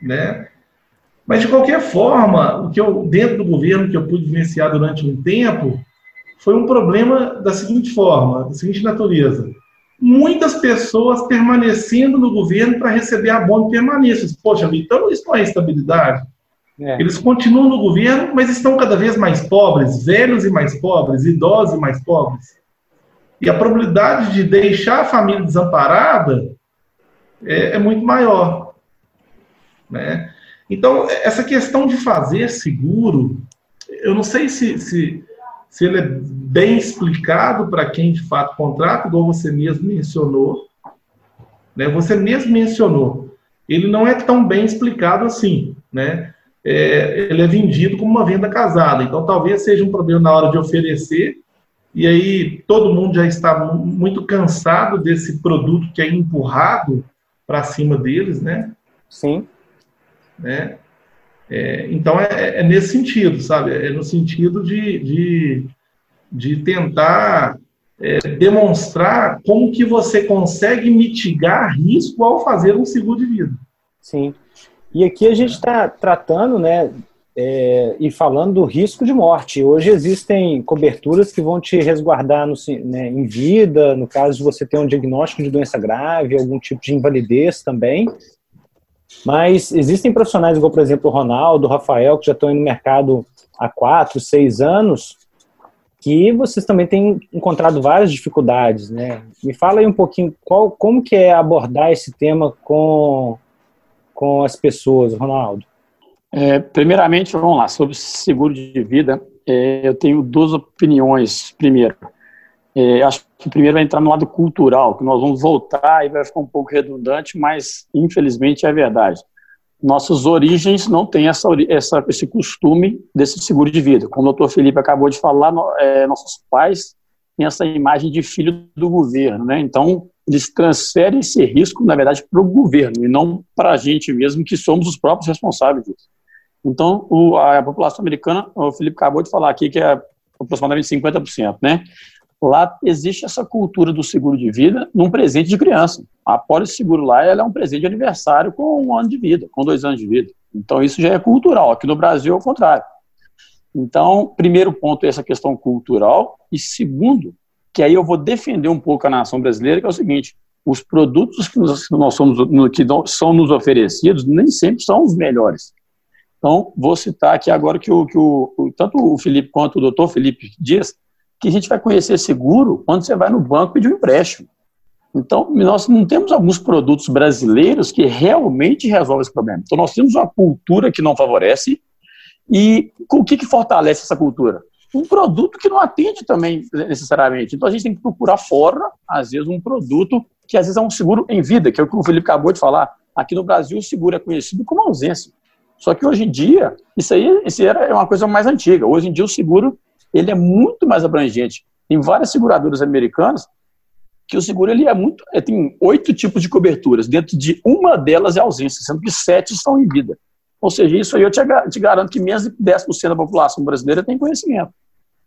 Né? Mas, de qualquer forma, o que eu, dentro do governo, que eu pude vivenciar durante um tempo, foi um problema da seguinte forma, da seguinte natureza. Muitas pessoas permanecendo no governo para receber abono de permanência. Poxa, então isso não é estabilidade. É. Eles continuam no governo, mas estão cada vez mais pobres, velhos e mais pobres, idosos e mais pobres. E a probabilidade de deixar a família desamparada é, é muito maior. Né? Então, essa questão de fazer seguro, eu não sei se, se, se ele é bem explicado para quem de fato contrata, igual você mesmo mencionou. Né? Você mesmo mencionou. Ele não é tão bem explicado assim. Né? É, ele é vendido como uma venda casada. Então, talvez seja um problema na hora de oferecer e aí todo mundo já está muito cansado desse produto que é empurrado para cima deles, né? Sim. Né? É, então é, é, nesse sentido, sabe? É no sentido de, de, de tentar é, demonstrar como que você consegue mitigar risco ao fazer um seguro de vida. Sim. E aqui a gente está tratando, né, é, e falando do risco de morte. Hoje existem coberturas que vão te resguardar no, né, em vida, no caso de você ter um diagnóstico de doença grave, algum tipo de invalidez também. Mas existem profissionais, igual por exemplo o Ronaldo, o Rafael, que já estão no mercado há quatro, seis anos, que vocês também têm encontrado várias dificuldades, né? Me fala aí um pouquinho qual, como que é abordar esse tema com, com as pessoas, Ronaldo. É, primeiramente, vamos lá, sobre seguro de vida, é, eu tenho duas opiniões. Primeiro, é, acho que primeiro vai entrar no lado cultural, que nós vamos voltar e vai ficar um pouco redundante, mas infelizmente é verdade. Nossas origens não têm essa, essa, esse costume desse seguro de vida. Como o doutor Felipe acabou de falar, é, nossos pais têm essa imagem de filho do governo, né? Então, eles transferem esse risco, na verdade, para o governo e não para a gente mesmo, que somos os próprios responsáveis disso. Então, o, a, população americana, o Felipe acabou de falar aqui que é aproximadamente 50%, né? Lá existe essa cultura do seguro de vida num presente de criança. A pólice seguro lá ela é um presente de aniversário com um ano de vida, com dois anos de vida. Então, isso já é cultural. Aqui no Brasil é o contrário. Então, primeiro ponto é essa questão cultural. E segundo, que aí eu vou defender um pouco a nação brasileira, que é o seguinte: os produtos que nós, somos, que são nos oferecidos nem sempre são os melhores. Então, vou citar aqui agora que, o, que o, tanto o Felipe quanto o doutor Felipe diz que a gente vai conhecer seguro quando você vai no banco pedir um empréstimo. Então, nós não temos alguns produtos brasileiros que realmente resolvem esse problema. Então, nós temos uma cultura que não favorece e o que, que fortalece essa cultura? Um produto que não atende também necessariamente. Então, a gente tem que procurar fora, às vezes, um produto que às vezes é um seguro em vida, que é o que o Felipe acabou de falar. Aqui no Brasil, o seguro é conhecido como ausência. Só que hoje em dia, isso aí isso era uma coisa mais antiga. Hoje em dia o seguro ele é muito mais abrangente. Tem várias seguradoras americanas que o seguro ele é muito, ele tem oito tipos de coberturas. Dentro de uma delas é ausência, sendo que sete estão em vida. Ou seja, isso aí eu te, garanto que menos de 10% da população brasileira tem conhecimento.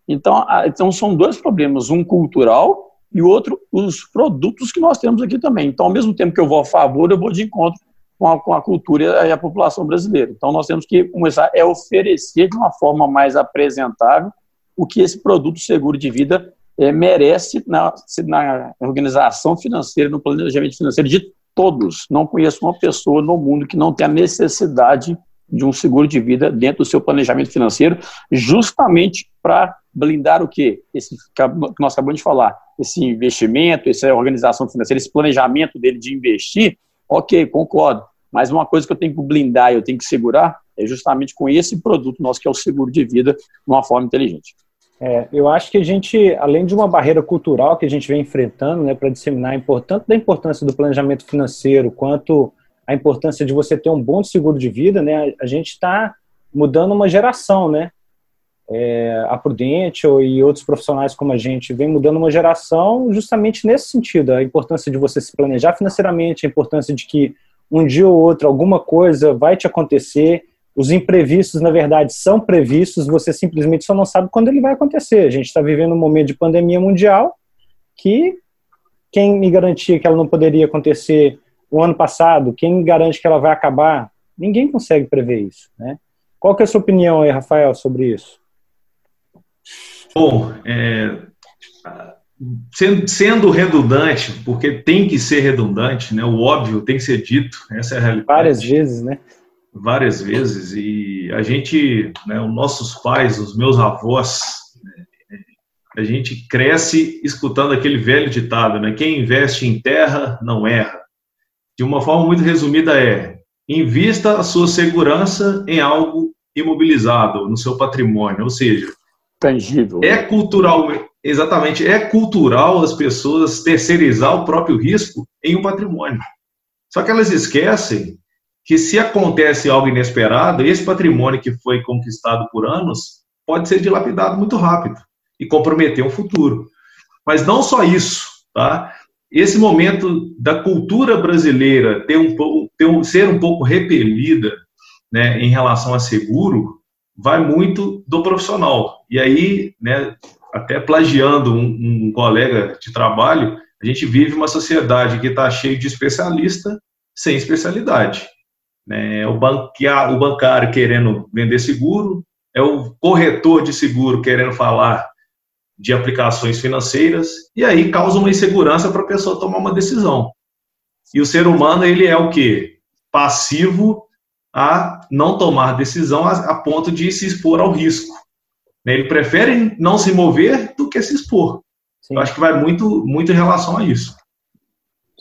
Então, a, então são dois problemas, um cultural e outro os produtos que nós temos aqui também. Então, ao mesmo tempo que eu vou a favor, eu vou de encontro com a, com a cultura e a população brasileira. Então, nós temos que começar a oferecer de uma forma mais apresentável o que esse produto seguro de vida é, merece na, na organização financeira, no planejamento financeiro de todos. Não conheço uma pessoa no mundo que não tenha necessidade de um seguro de vida dentro do seu planejamento financeiro, justamente para blindar o quê? Esse que nós acabamos de falar, esse investimento, essa organização financeira, esse planejamento dele de investir, Ok, concordo. Mas uma coisa que eu tenho que blindar e eu tenho que segurar é justamente com esse produto nosso, que é o seguro de vida, de uma forma inteligente. É, eu acho que a gente, além de uma barreira cultural que a gente vem enfrentando, né, para disseminar tanto da importância do planejamento financeiro quanto a importância de você ter um bom seguro de vida, né, a gente está mudando uma geração, né? É, a Prudential e outros profissionais como a gente vem mudando uma geração justamente nesse sentido, a importância de você se planejar financeiramente, a importância de que um dia ou outro alguma coisa vai te acontecer os imprevistos, na verdade, são previstos, você simplesmente só não sabe quando ele vai acontecer. A gente está vivendo um momento de pandemia mundial que quem me garantia que ela não poderia acontecer o ano passado, quem me garante que ela vai acabar? Ninguém consegue prever isso, né? Qual que é a sua opinião aí, Rafael, sobre isso? Bom, é, sendo, sendo, redundante, porque tem que ser redundante, né? O óbvio tem que ser dito, essa é a realidade. Várias vezes, né? Várias vezes e a gente, né, os nossos pais, os meus avós, né, a gente cresce escutando aquele velho ditado, né? Quem investe em terra não erra. De uma forma muito resumida é: invista a sua segurança em algo imobilizado, no seu patrimônio, ou seja, tangível. É cultural, exatamente, é cultural as pessoas terceirizar o próprio risco em um patrimônio. Só que elas esquecem que se acontece algo inesperado, esse patrimônio que foi conquistado por anos pode ser dilapidado muito rápido e comprometer o futuro. Mas não só isso, tá? Esse momento da cultura brasileira ter um, ter um, ser um pouco repelida né, em relação a seguro vai muito do profissional. E aí, né, até plagiando um, um colega de trabalho, a gente vive uma sociedade que está cheia de especialista sem especialidade. Né? É o, banquear, o bancário querendo vender seguro, é o corretor de seguro querendo falar de aplicações financeiras, e aí causa uma insegurança para a pessoa tomar uma decisão. E o ser humano, ele é o quê? Passivo a não tomar decisão a, a ponto de se expor ao risco. Né? Ele prefere não se mover do que se expor. Sim. Eu acho que vai muito, muito em relação a isso.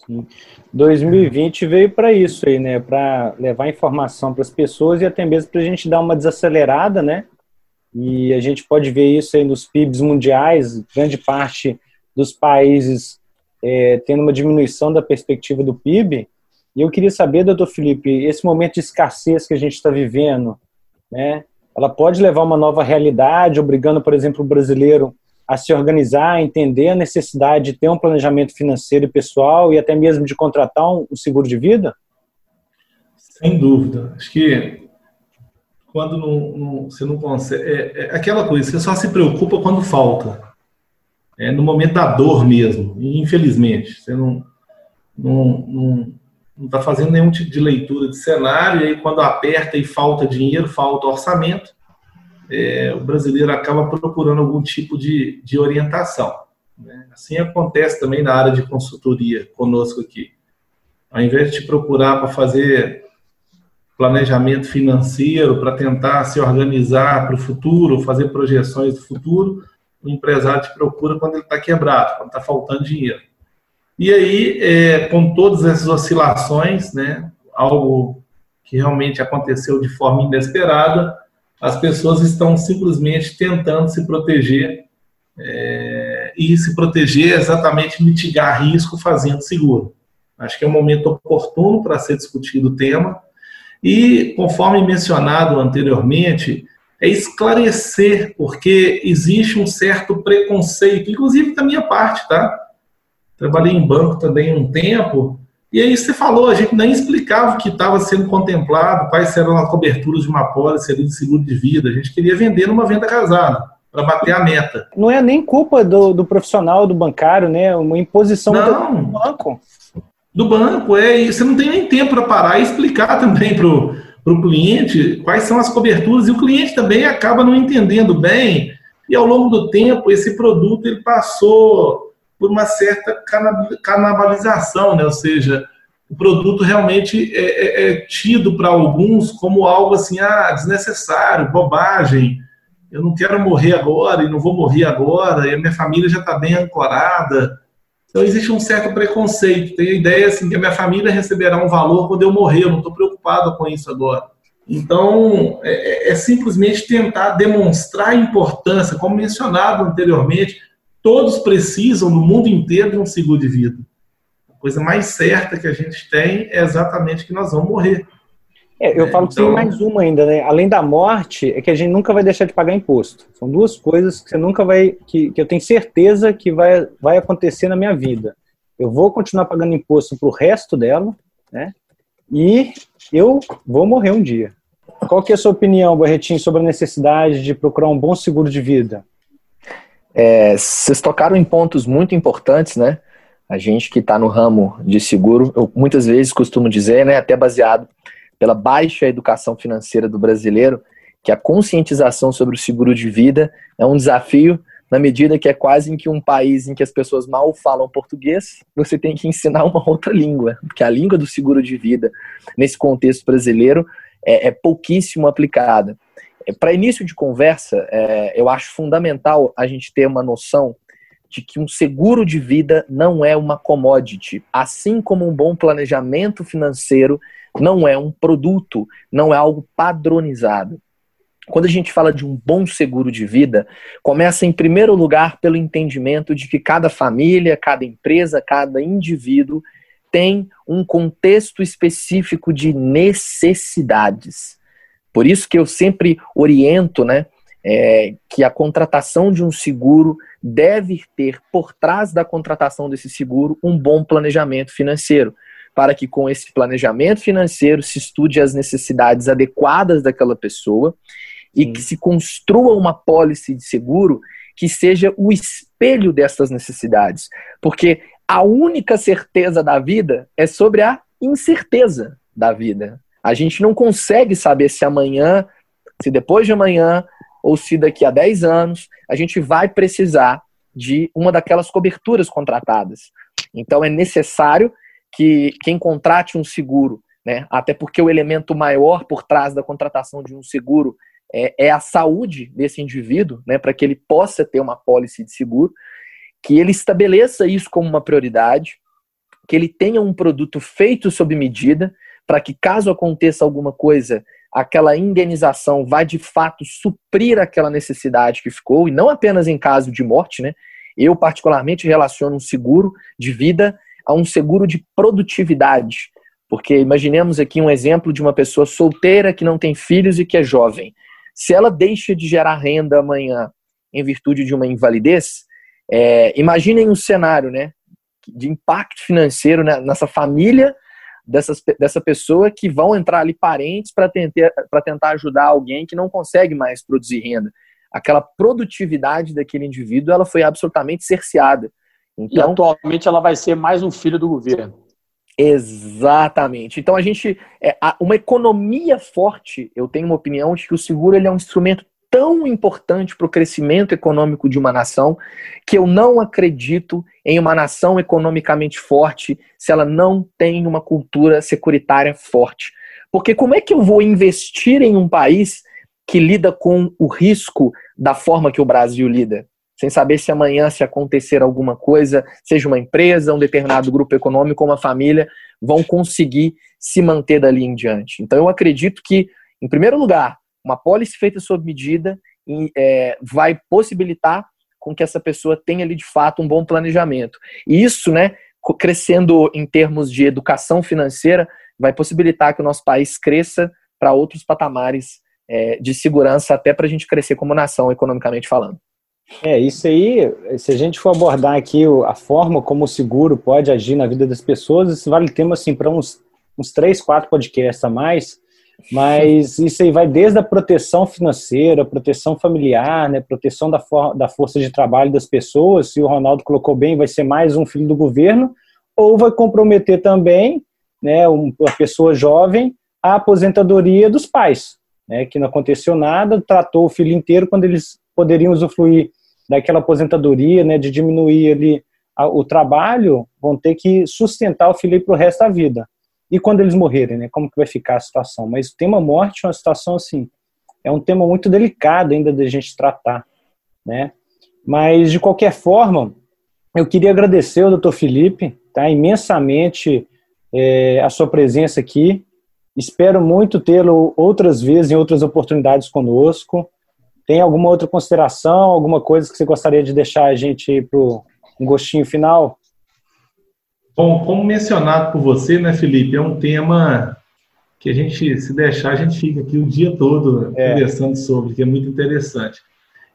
Sim. 2020 veio para isso aí, né? Para levar informação para as pessoas e até mesmo para a gente dar uma desacelerada, né? E a gente pode ver isso aí nos PIBs mundiais, grande parte dos países é, tendo uma diminuição da perspectiva do PIB. E eu queria saber, doutor Felipe, esse momento de escassez que a gente está vivendo, né? Ela pode levar uma nova realidade, obrigando, por exemplo, o brasileiro a se organizar, entender a necessidade de ter um planejamento financeiro e pessoal e até mesmo de contratar um, seguro de vida? Sem dúvida. Acho que quando não, não, você não consegue. É, é, aquela coisa, você só se preocupa quando falta. É no momento da dor mesmo. infelizmente, você não não está fazendo nenhum tipo de leitura de cenário, e aí quando aperta e falta dinheiro, falta orçamento, é, o brasileiro acaba procurando algum tipo de, de orientação. Né? Assim acontece também na área de consultoria conosco aqui. Ao invés de procurar para fazer planejamento financeiro, para tentar se organizar para o futuro, fazer projeções do futuro, o empresário te procura quando ele está quebrado, quando está faltando dinheiro. E aí, é, com todas essas oscilações, né, algo que realmente aconteceu de forma inesperada, as pessoas estão simplesmente tentando se proteger é, e se proteger é exatamente mitigar risco fazendo seguro. Acho que é um momento oportuno para ser discutido o tema e, conforme mencionado anteriormente, é esclarecer, porque existe um certo preconceito, inclusive da minha parte, tá? Trabalhei em banco também um tempo e aí você falou, a gente nem explicava o que estava sendo contemplado, quais eram as coberturas de uma pólice de seguro de vida. A gente queria vender numa venda casada, para bater a meta. Não é nem culpa do, do profissional, do bancário, né? Uma imposição não, do banco. Do banco, é. E você não tem nem tempo para parar e explicar também para o cliente quais são as coberturas. E o cliente também acaba não entendendo bem. E ao longo do tempo, esse produto ele passou por uma certa canibalização, né? ou seja, o produto realmente é, é, é tido para alguns como algo assim, ah, desnecessário, bobagem, eu não quero morrer agora e não vou morrer agora, e a minha família já está bem ancorada. Então existe um certo preconceito, tem a ideia assim que a minha família receberá um valor quando eu morrer, eu não estou preocupado com isso agora. Então, é, é, simplesmente tentar demonstrar a importância, como mencionado anteriormente, todos precisam no mundo inteiro de um seguro de vida. A coisa mais certa que a gente tem é exatamente que nós vamos morrer. É, eu é, falo que então... tem mais uma ainda, né? Além da morte, é que a gente nunca vai deixar de pagar imposto. São duas coisas que você nunca vai. que, que eu tenho certeza que vai, vai acontecer na minha vida. Eu vou continuar pagando imposto pro resto dela, né? E eu vou morrer um dia. Qual que é a sua opinião, Barretinho, sobre a necessidade de procurar um bom seguro de vida? É, vocês tocaram em pontos muito importantes, né? A gente que está no ramo de seguro, eu muitas vezes costumo dizer, né, até baseado pela baixa educação financeira do brasileiro, que a conscientização sobre o seguro de vida é um desafio na medida que é quase em que um país em que as pessoas mal falam português, você tem que ensinar uma outra língua, porque a língua do seguro de vida, nesse contexto brasileiro, é, é pouquíssimo aplicada. Para início de conversa, é, eu acho fundamental a gente ter uma noção de que um seguro de vida não é uma commodity, assim como um bom planejamento financeiro não é um produto, não é algo padronizado. Quando a gente fala de um bom seguro de vida, começa em primeiro lugar pelo entendimento de que cada família, cada empresa, cada indivíduo tem um contexto específico de necessidades. Por isso que eu sempre oriento, né, é, que a contratação de um seguro deve ter por trás da contratação desse seguro um bom planejamento financeiro, para que com esse planejamento financeiro se estude as necessidades adequadas daquela pessoa e Sim. que se construa uma pólice de seguro que seja o espelho dessas necessidades. Porque a única certeza da vida é sobre a incerteza da vida. A gente não consegue saber se amanhã, se depois de amanhã, ou se daqui a 10 anos, a gente vai precisar de uma daquelas coberturas contratadas. Então é necessário que quem contrate um seguro, né, até porque o elemento maior por trás da contratação de um seguro é, é a saúde desse indivíduo, né, para que ele possa ter uma pólice de seguro, que ele estabeleça isso como uma prioridade, que ele tenha um produto feito sob medida, para que caso aconteça alguma coisa, aquela indenização vai de fato suprir aquela necessidade que ficou, e não apenas em caso de morte, né? Eu, particularmente, relaciono um seguro de vida a um seguro de produtividade. Porque imaginemos aqui um exemplo de uma pessoa solteira que não tem filhos e que é jovem. Se ela deixa de gerar renda amanhã em virtude de uma invalidez, é, imaginem um cenário né, de impacto financeiro né, nessa família dessas, dessa pessoa que vão entrar ali parentes para tentar, tentar ajudar alguém que não consegue mais produzir renda. Aquela produtividade daquele indivíduo ela foi absolutamente cerceada. Então, e atualmente ela vai ser mais um filho do governo. Exatamente. Então a gente é, uma economia forte. Eu tenho uma opinião de que o seguro ele é um instrumento tão importante para o crescimento econômico de uma nação que eu não acredito em uma nação economicamente forte se ela não tem uma cultura securitária forte. Porque como é que eu vou investir em um país que lida com o risco da forma que o Brasil lida? sem saber se amanhã, se acontecer alguma coisa, seja uma empresa, um determinado grupo econômico uma família, vão conseguir se manter dali em diante. Então, eu acredito que, em primeiro lugar, uma pólice feita sob medida é, vai possibilitar com que essa pessoa tenha ali, de fato, um bom planejamento. E isso, né, crescendo em termos de educação financeira, vai possibilitar que o nosso país cresça para outros patamares é, de segurança, até para a gente crescer como nação, economicamente falando. É, isso aí, se a gente for abordar aqui a forma como o seguro pode agir na vida das pessoas, isso vale tema assim para uns, uns três, quatro podcasts a mais, mas isso aí vai desde a proteção financeira, proteção familiar, né, proteção da, for da força de trabalho das pessoas, se o Ronaldo colocou bem, vai ser mais um filho do governo, ou vai comprometer também né, uma pessoa jovem a aposentadoria dos pais, né, que não aconteceu nada, tratou o filho inteiro quando eles poderiam usufruir daquela aposentadoria, né, de diminuir ali o trabalho, vão ter que sustentar o filho para o resto da vida. E quando eles morrerem, né, como que vai ficar a situação? Mas o tema morte é uma situação assim, é um tema muito delicado ainda da gente tratar, né? Mas de qualquer forma, eu queria agradecer ao Dr. Felipe, tá, imensamente é, a sua presença aqui. Espero muito tê-lo outras vezes, em outras oportunidades conosco. Tem alguma outra consideração, alguma coisa que você gostaria de deixar a gente para um gostinho final? Bom, como mencionado por você, né, Felipe, é um tema que a gente, se deixar, a gente fica aqui o dia todo é. conversando sobre, que é muito interessante.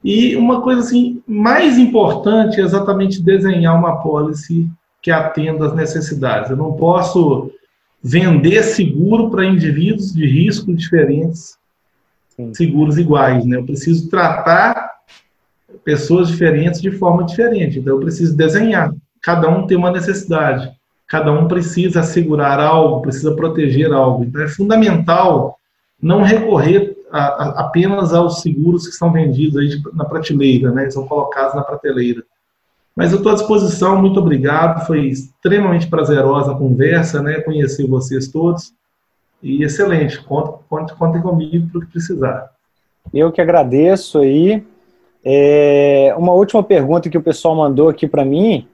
E uma coisa assim, mais importante é exatamente desenhar uma policy que atenda às necessidades. Eu não posso vender seguro para indivíduos de risco diferentes, Sim. seguros iguais. Né? Eu preciso tratar pessoas diferentes de forma diferente. Então, eu preciso desenhar. Cada um tem uma necessidade. Cada um precisa assegurar algo, precisa proteger algo. Então, é fundamental não recorrer a, a, apenas aos seguros que são vendidos aí na prateleira, né? são colocados na prateleira. Mas eu estou à disposição, muito obrigado. Foi extremamente prazerosa a conversa, né? Conhecer vocês todos. E excelente. Contem, contem comigo para o que precisar. Eu que agradeço aí. É, uma última pergunta que o pessoal mandou aqui para mim,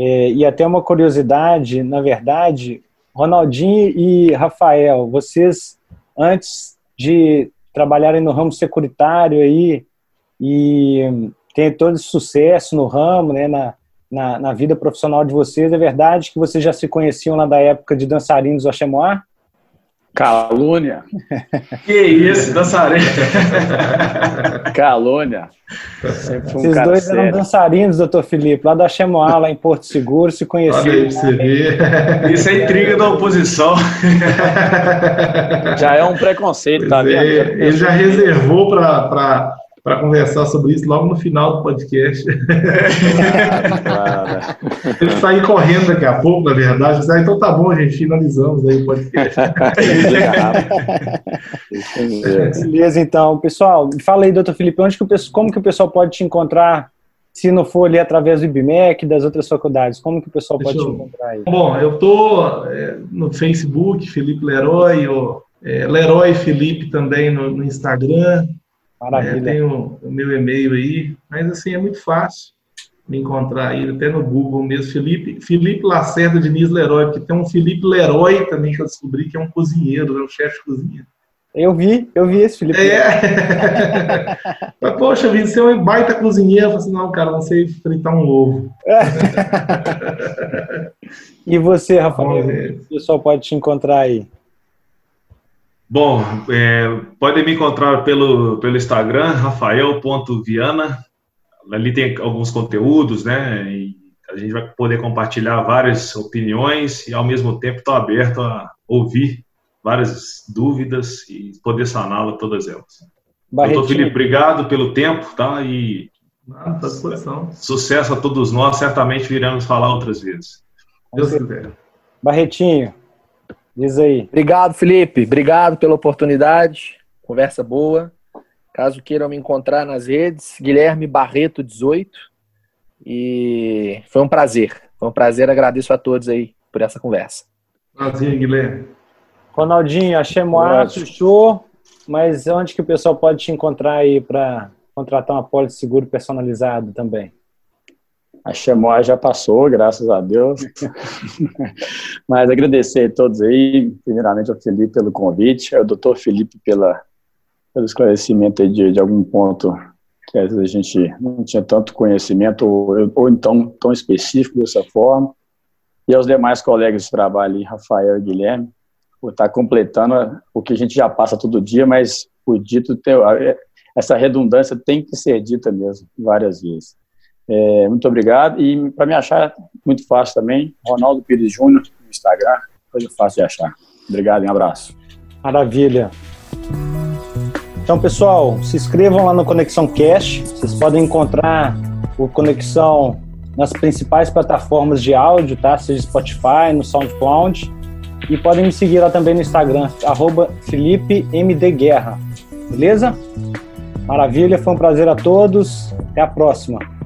é, e até uma curiosidade, na verdade, Ronaldinho e Rafael, vocês, antes de trabalharem no ramo securitário aí, e tem todo esse sucesso no ramo, né, na, na, na, vida profissional de vocês. É verdade que vocês já se conheciam lá da época de dançarinos Oxemoá? Calúnia. Que isso, dançarino. Calúnia. Um Esses dois sério. eram dançarinos, doutor Felipe, lá da Chemoá, lá em Porto Seguro, se conheciam. Isso é intriga da oposição. Já é um preconceito, tá vendo? É, ele já reservou para para conversar sobre isso logo no final do podcast. Ele sair correndo daqui a pouco, na verdade. Ah, então tá bom, gente, finalizamos aí o podcast. Beleza, então. Pessoal, fala aí, doutor Felipe, onde que o, como que o pessoal pode te encontrar se não for ali através do IBMEC, das outras faculdades? Como que o pessoal Deixa pode eu... te encontrar aí? Bom, eu tô é, no Facebook, Felipe Leroy, ou, é, Leroy Felipe também no, no Instagram. Maravilha. É, tem o, o, meu e-mail aí, mas assim, é muito fácil me encontrar aí, até no Google mesmo, Felipe, Felipe Lacerda Diniz Leroy, porque tem um Felipe Leroy também que eu descobri que é um cozinheiro, é um chefe de cozinha. Eu vi, eu vi esse Felipe. É. Mas, poxa, Vitor, você é um baita cozinheiro. Eu falei assim, não, cara, não sei fritar um ovo. e você, Rafael? O pessoal pode te encontrar aí. Bom, é, podem me encontrar pelo, pelo Instagram, rafael.viana. Ali tem alguns conteúdos, né? E a gente vai poder compartilhar várias opiniões e, ao mesmo tempo, estou aberto a ouvir várias dúvidas e poder saná-las todas elas. Doutor Felipe, obrigado pelo tempo, tá? E disposição. sucesso a todos nós. Certamente viremos falar outras vezes. Deus quiser. Barretinho, Diz aí. Obrigado, Felipe. Obrigado pela oportunidade. Conversa boa. Caso queiram me encontrar nas redes, Guilherme Barreto 18. E foi um prazer. Foi um prazer. Agradeço a todos aí por essa conversa. Prazer, Guilherme. Ronaldinho, achei muito show. Mas onde que o pessoal pode te encontrar aí para contratar uma pólice de seguro personalizado também? A chamois já passou, graças a Deus. Mas agradecer a todos aí, primeiramente ao Felipe pelo convite, ao doutor Felipe pela, pelo esclarecimento de, de algum ponto que às vezes a gente não tinha tanto conhecimento, ou, ou então tão específico dessa forma. E aos demais colegas de trabalho, Rafael e Guilherme, por estar completando o que a gente já passa todo dia, mas o dito, essa redundância tem que ser dita mesmo, várias vezes. É, muito obrigado. E para me achar, muito fácil também, Ronaldo Pires Júnior no Instagram, coisa fácil de achar. Obrigado e um abraço. Maravilha. Então, pessoal, se inscrevam lá no Conexão Cash. Vocês podem encontrar o Conexão nas principais plataformas de áudio, tá? Seja Spotify, no SoundCloud. E podem me seguir lá também no Instagram, arroba FelipeMDGuerra. Beleza? Maravilha, foi um prazer a todos. Até a próxima.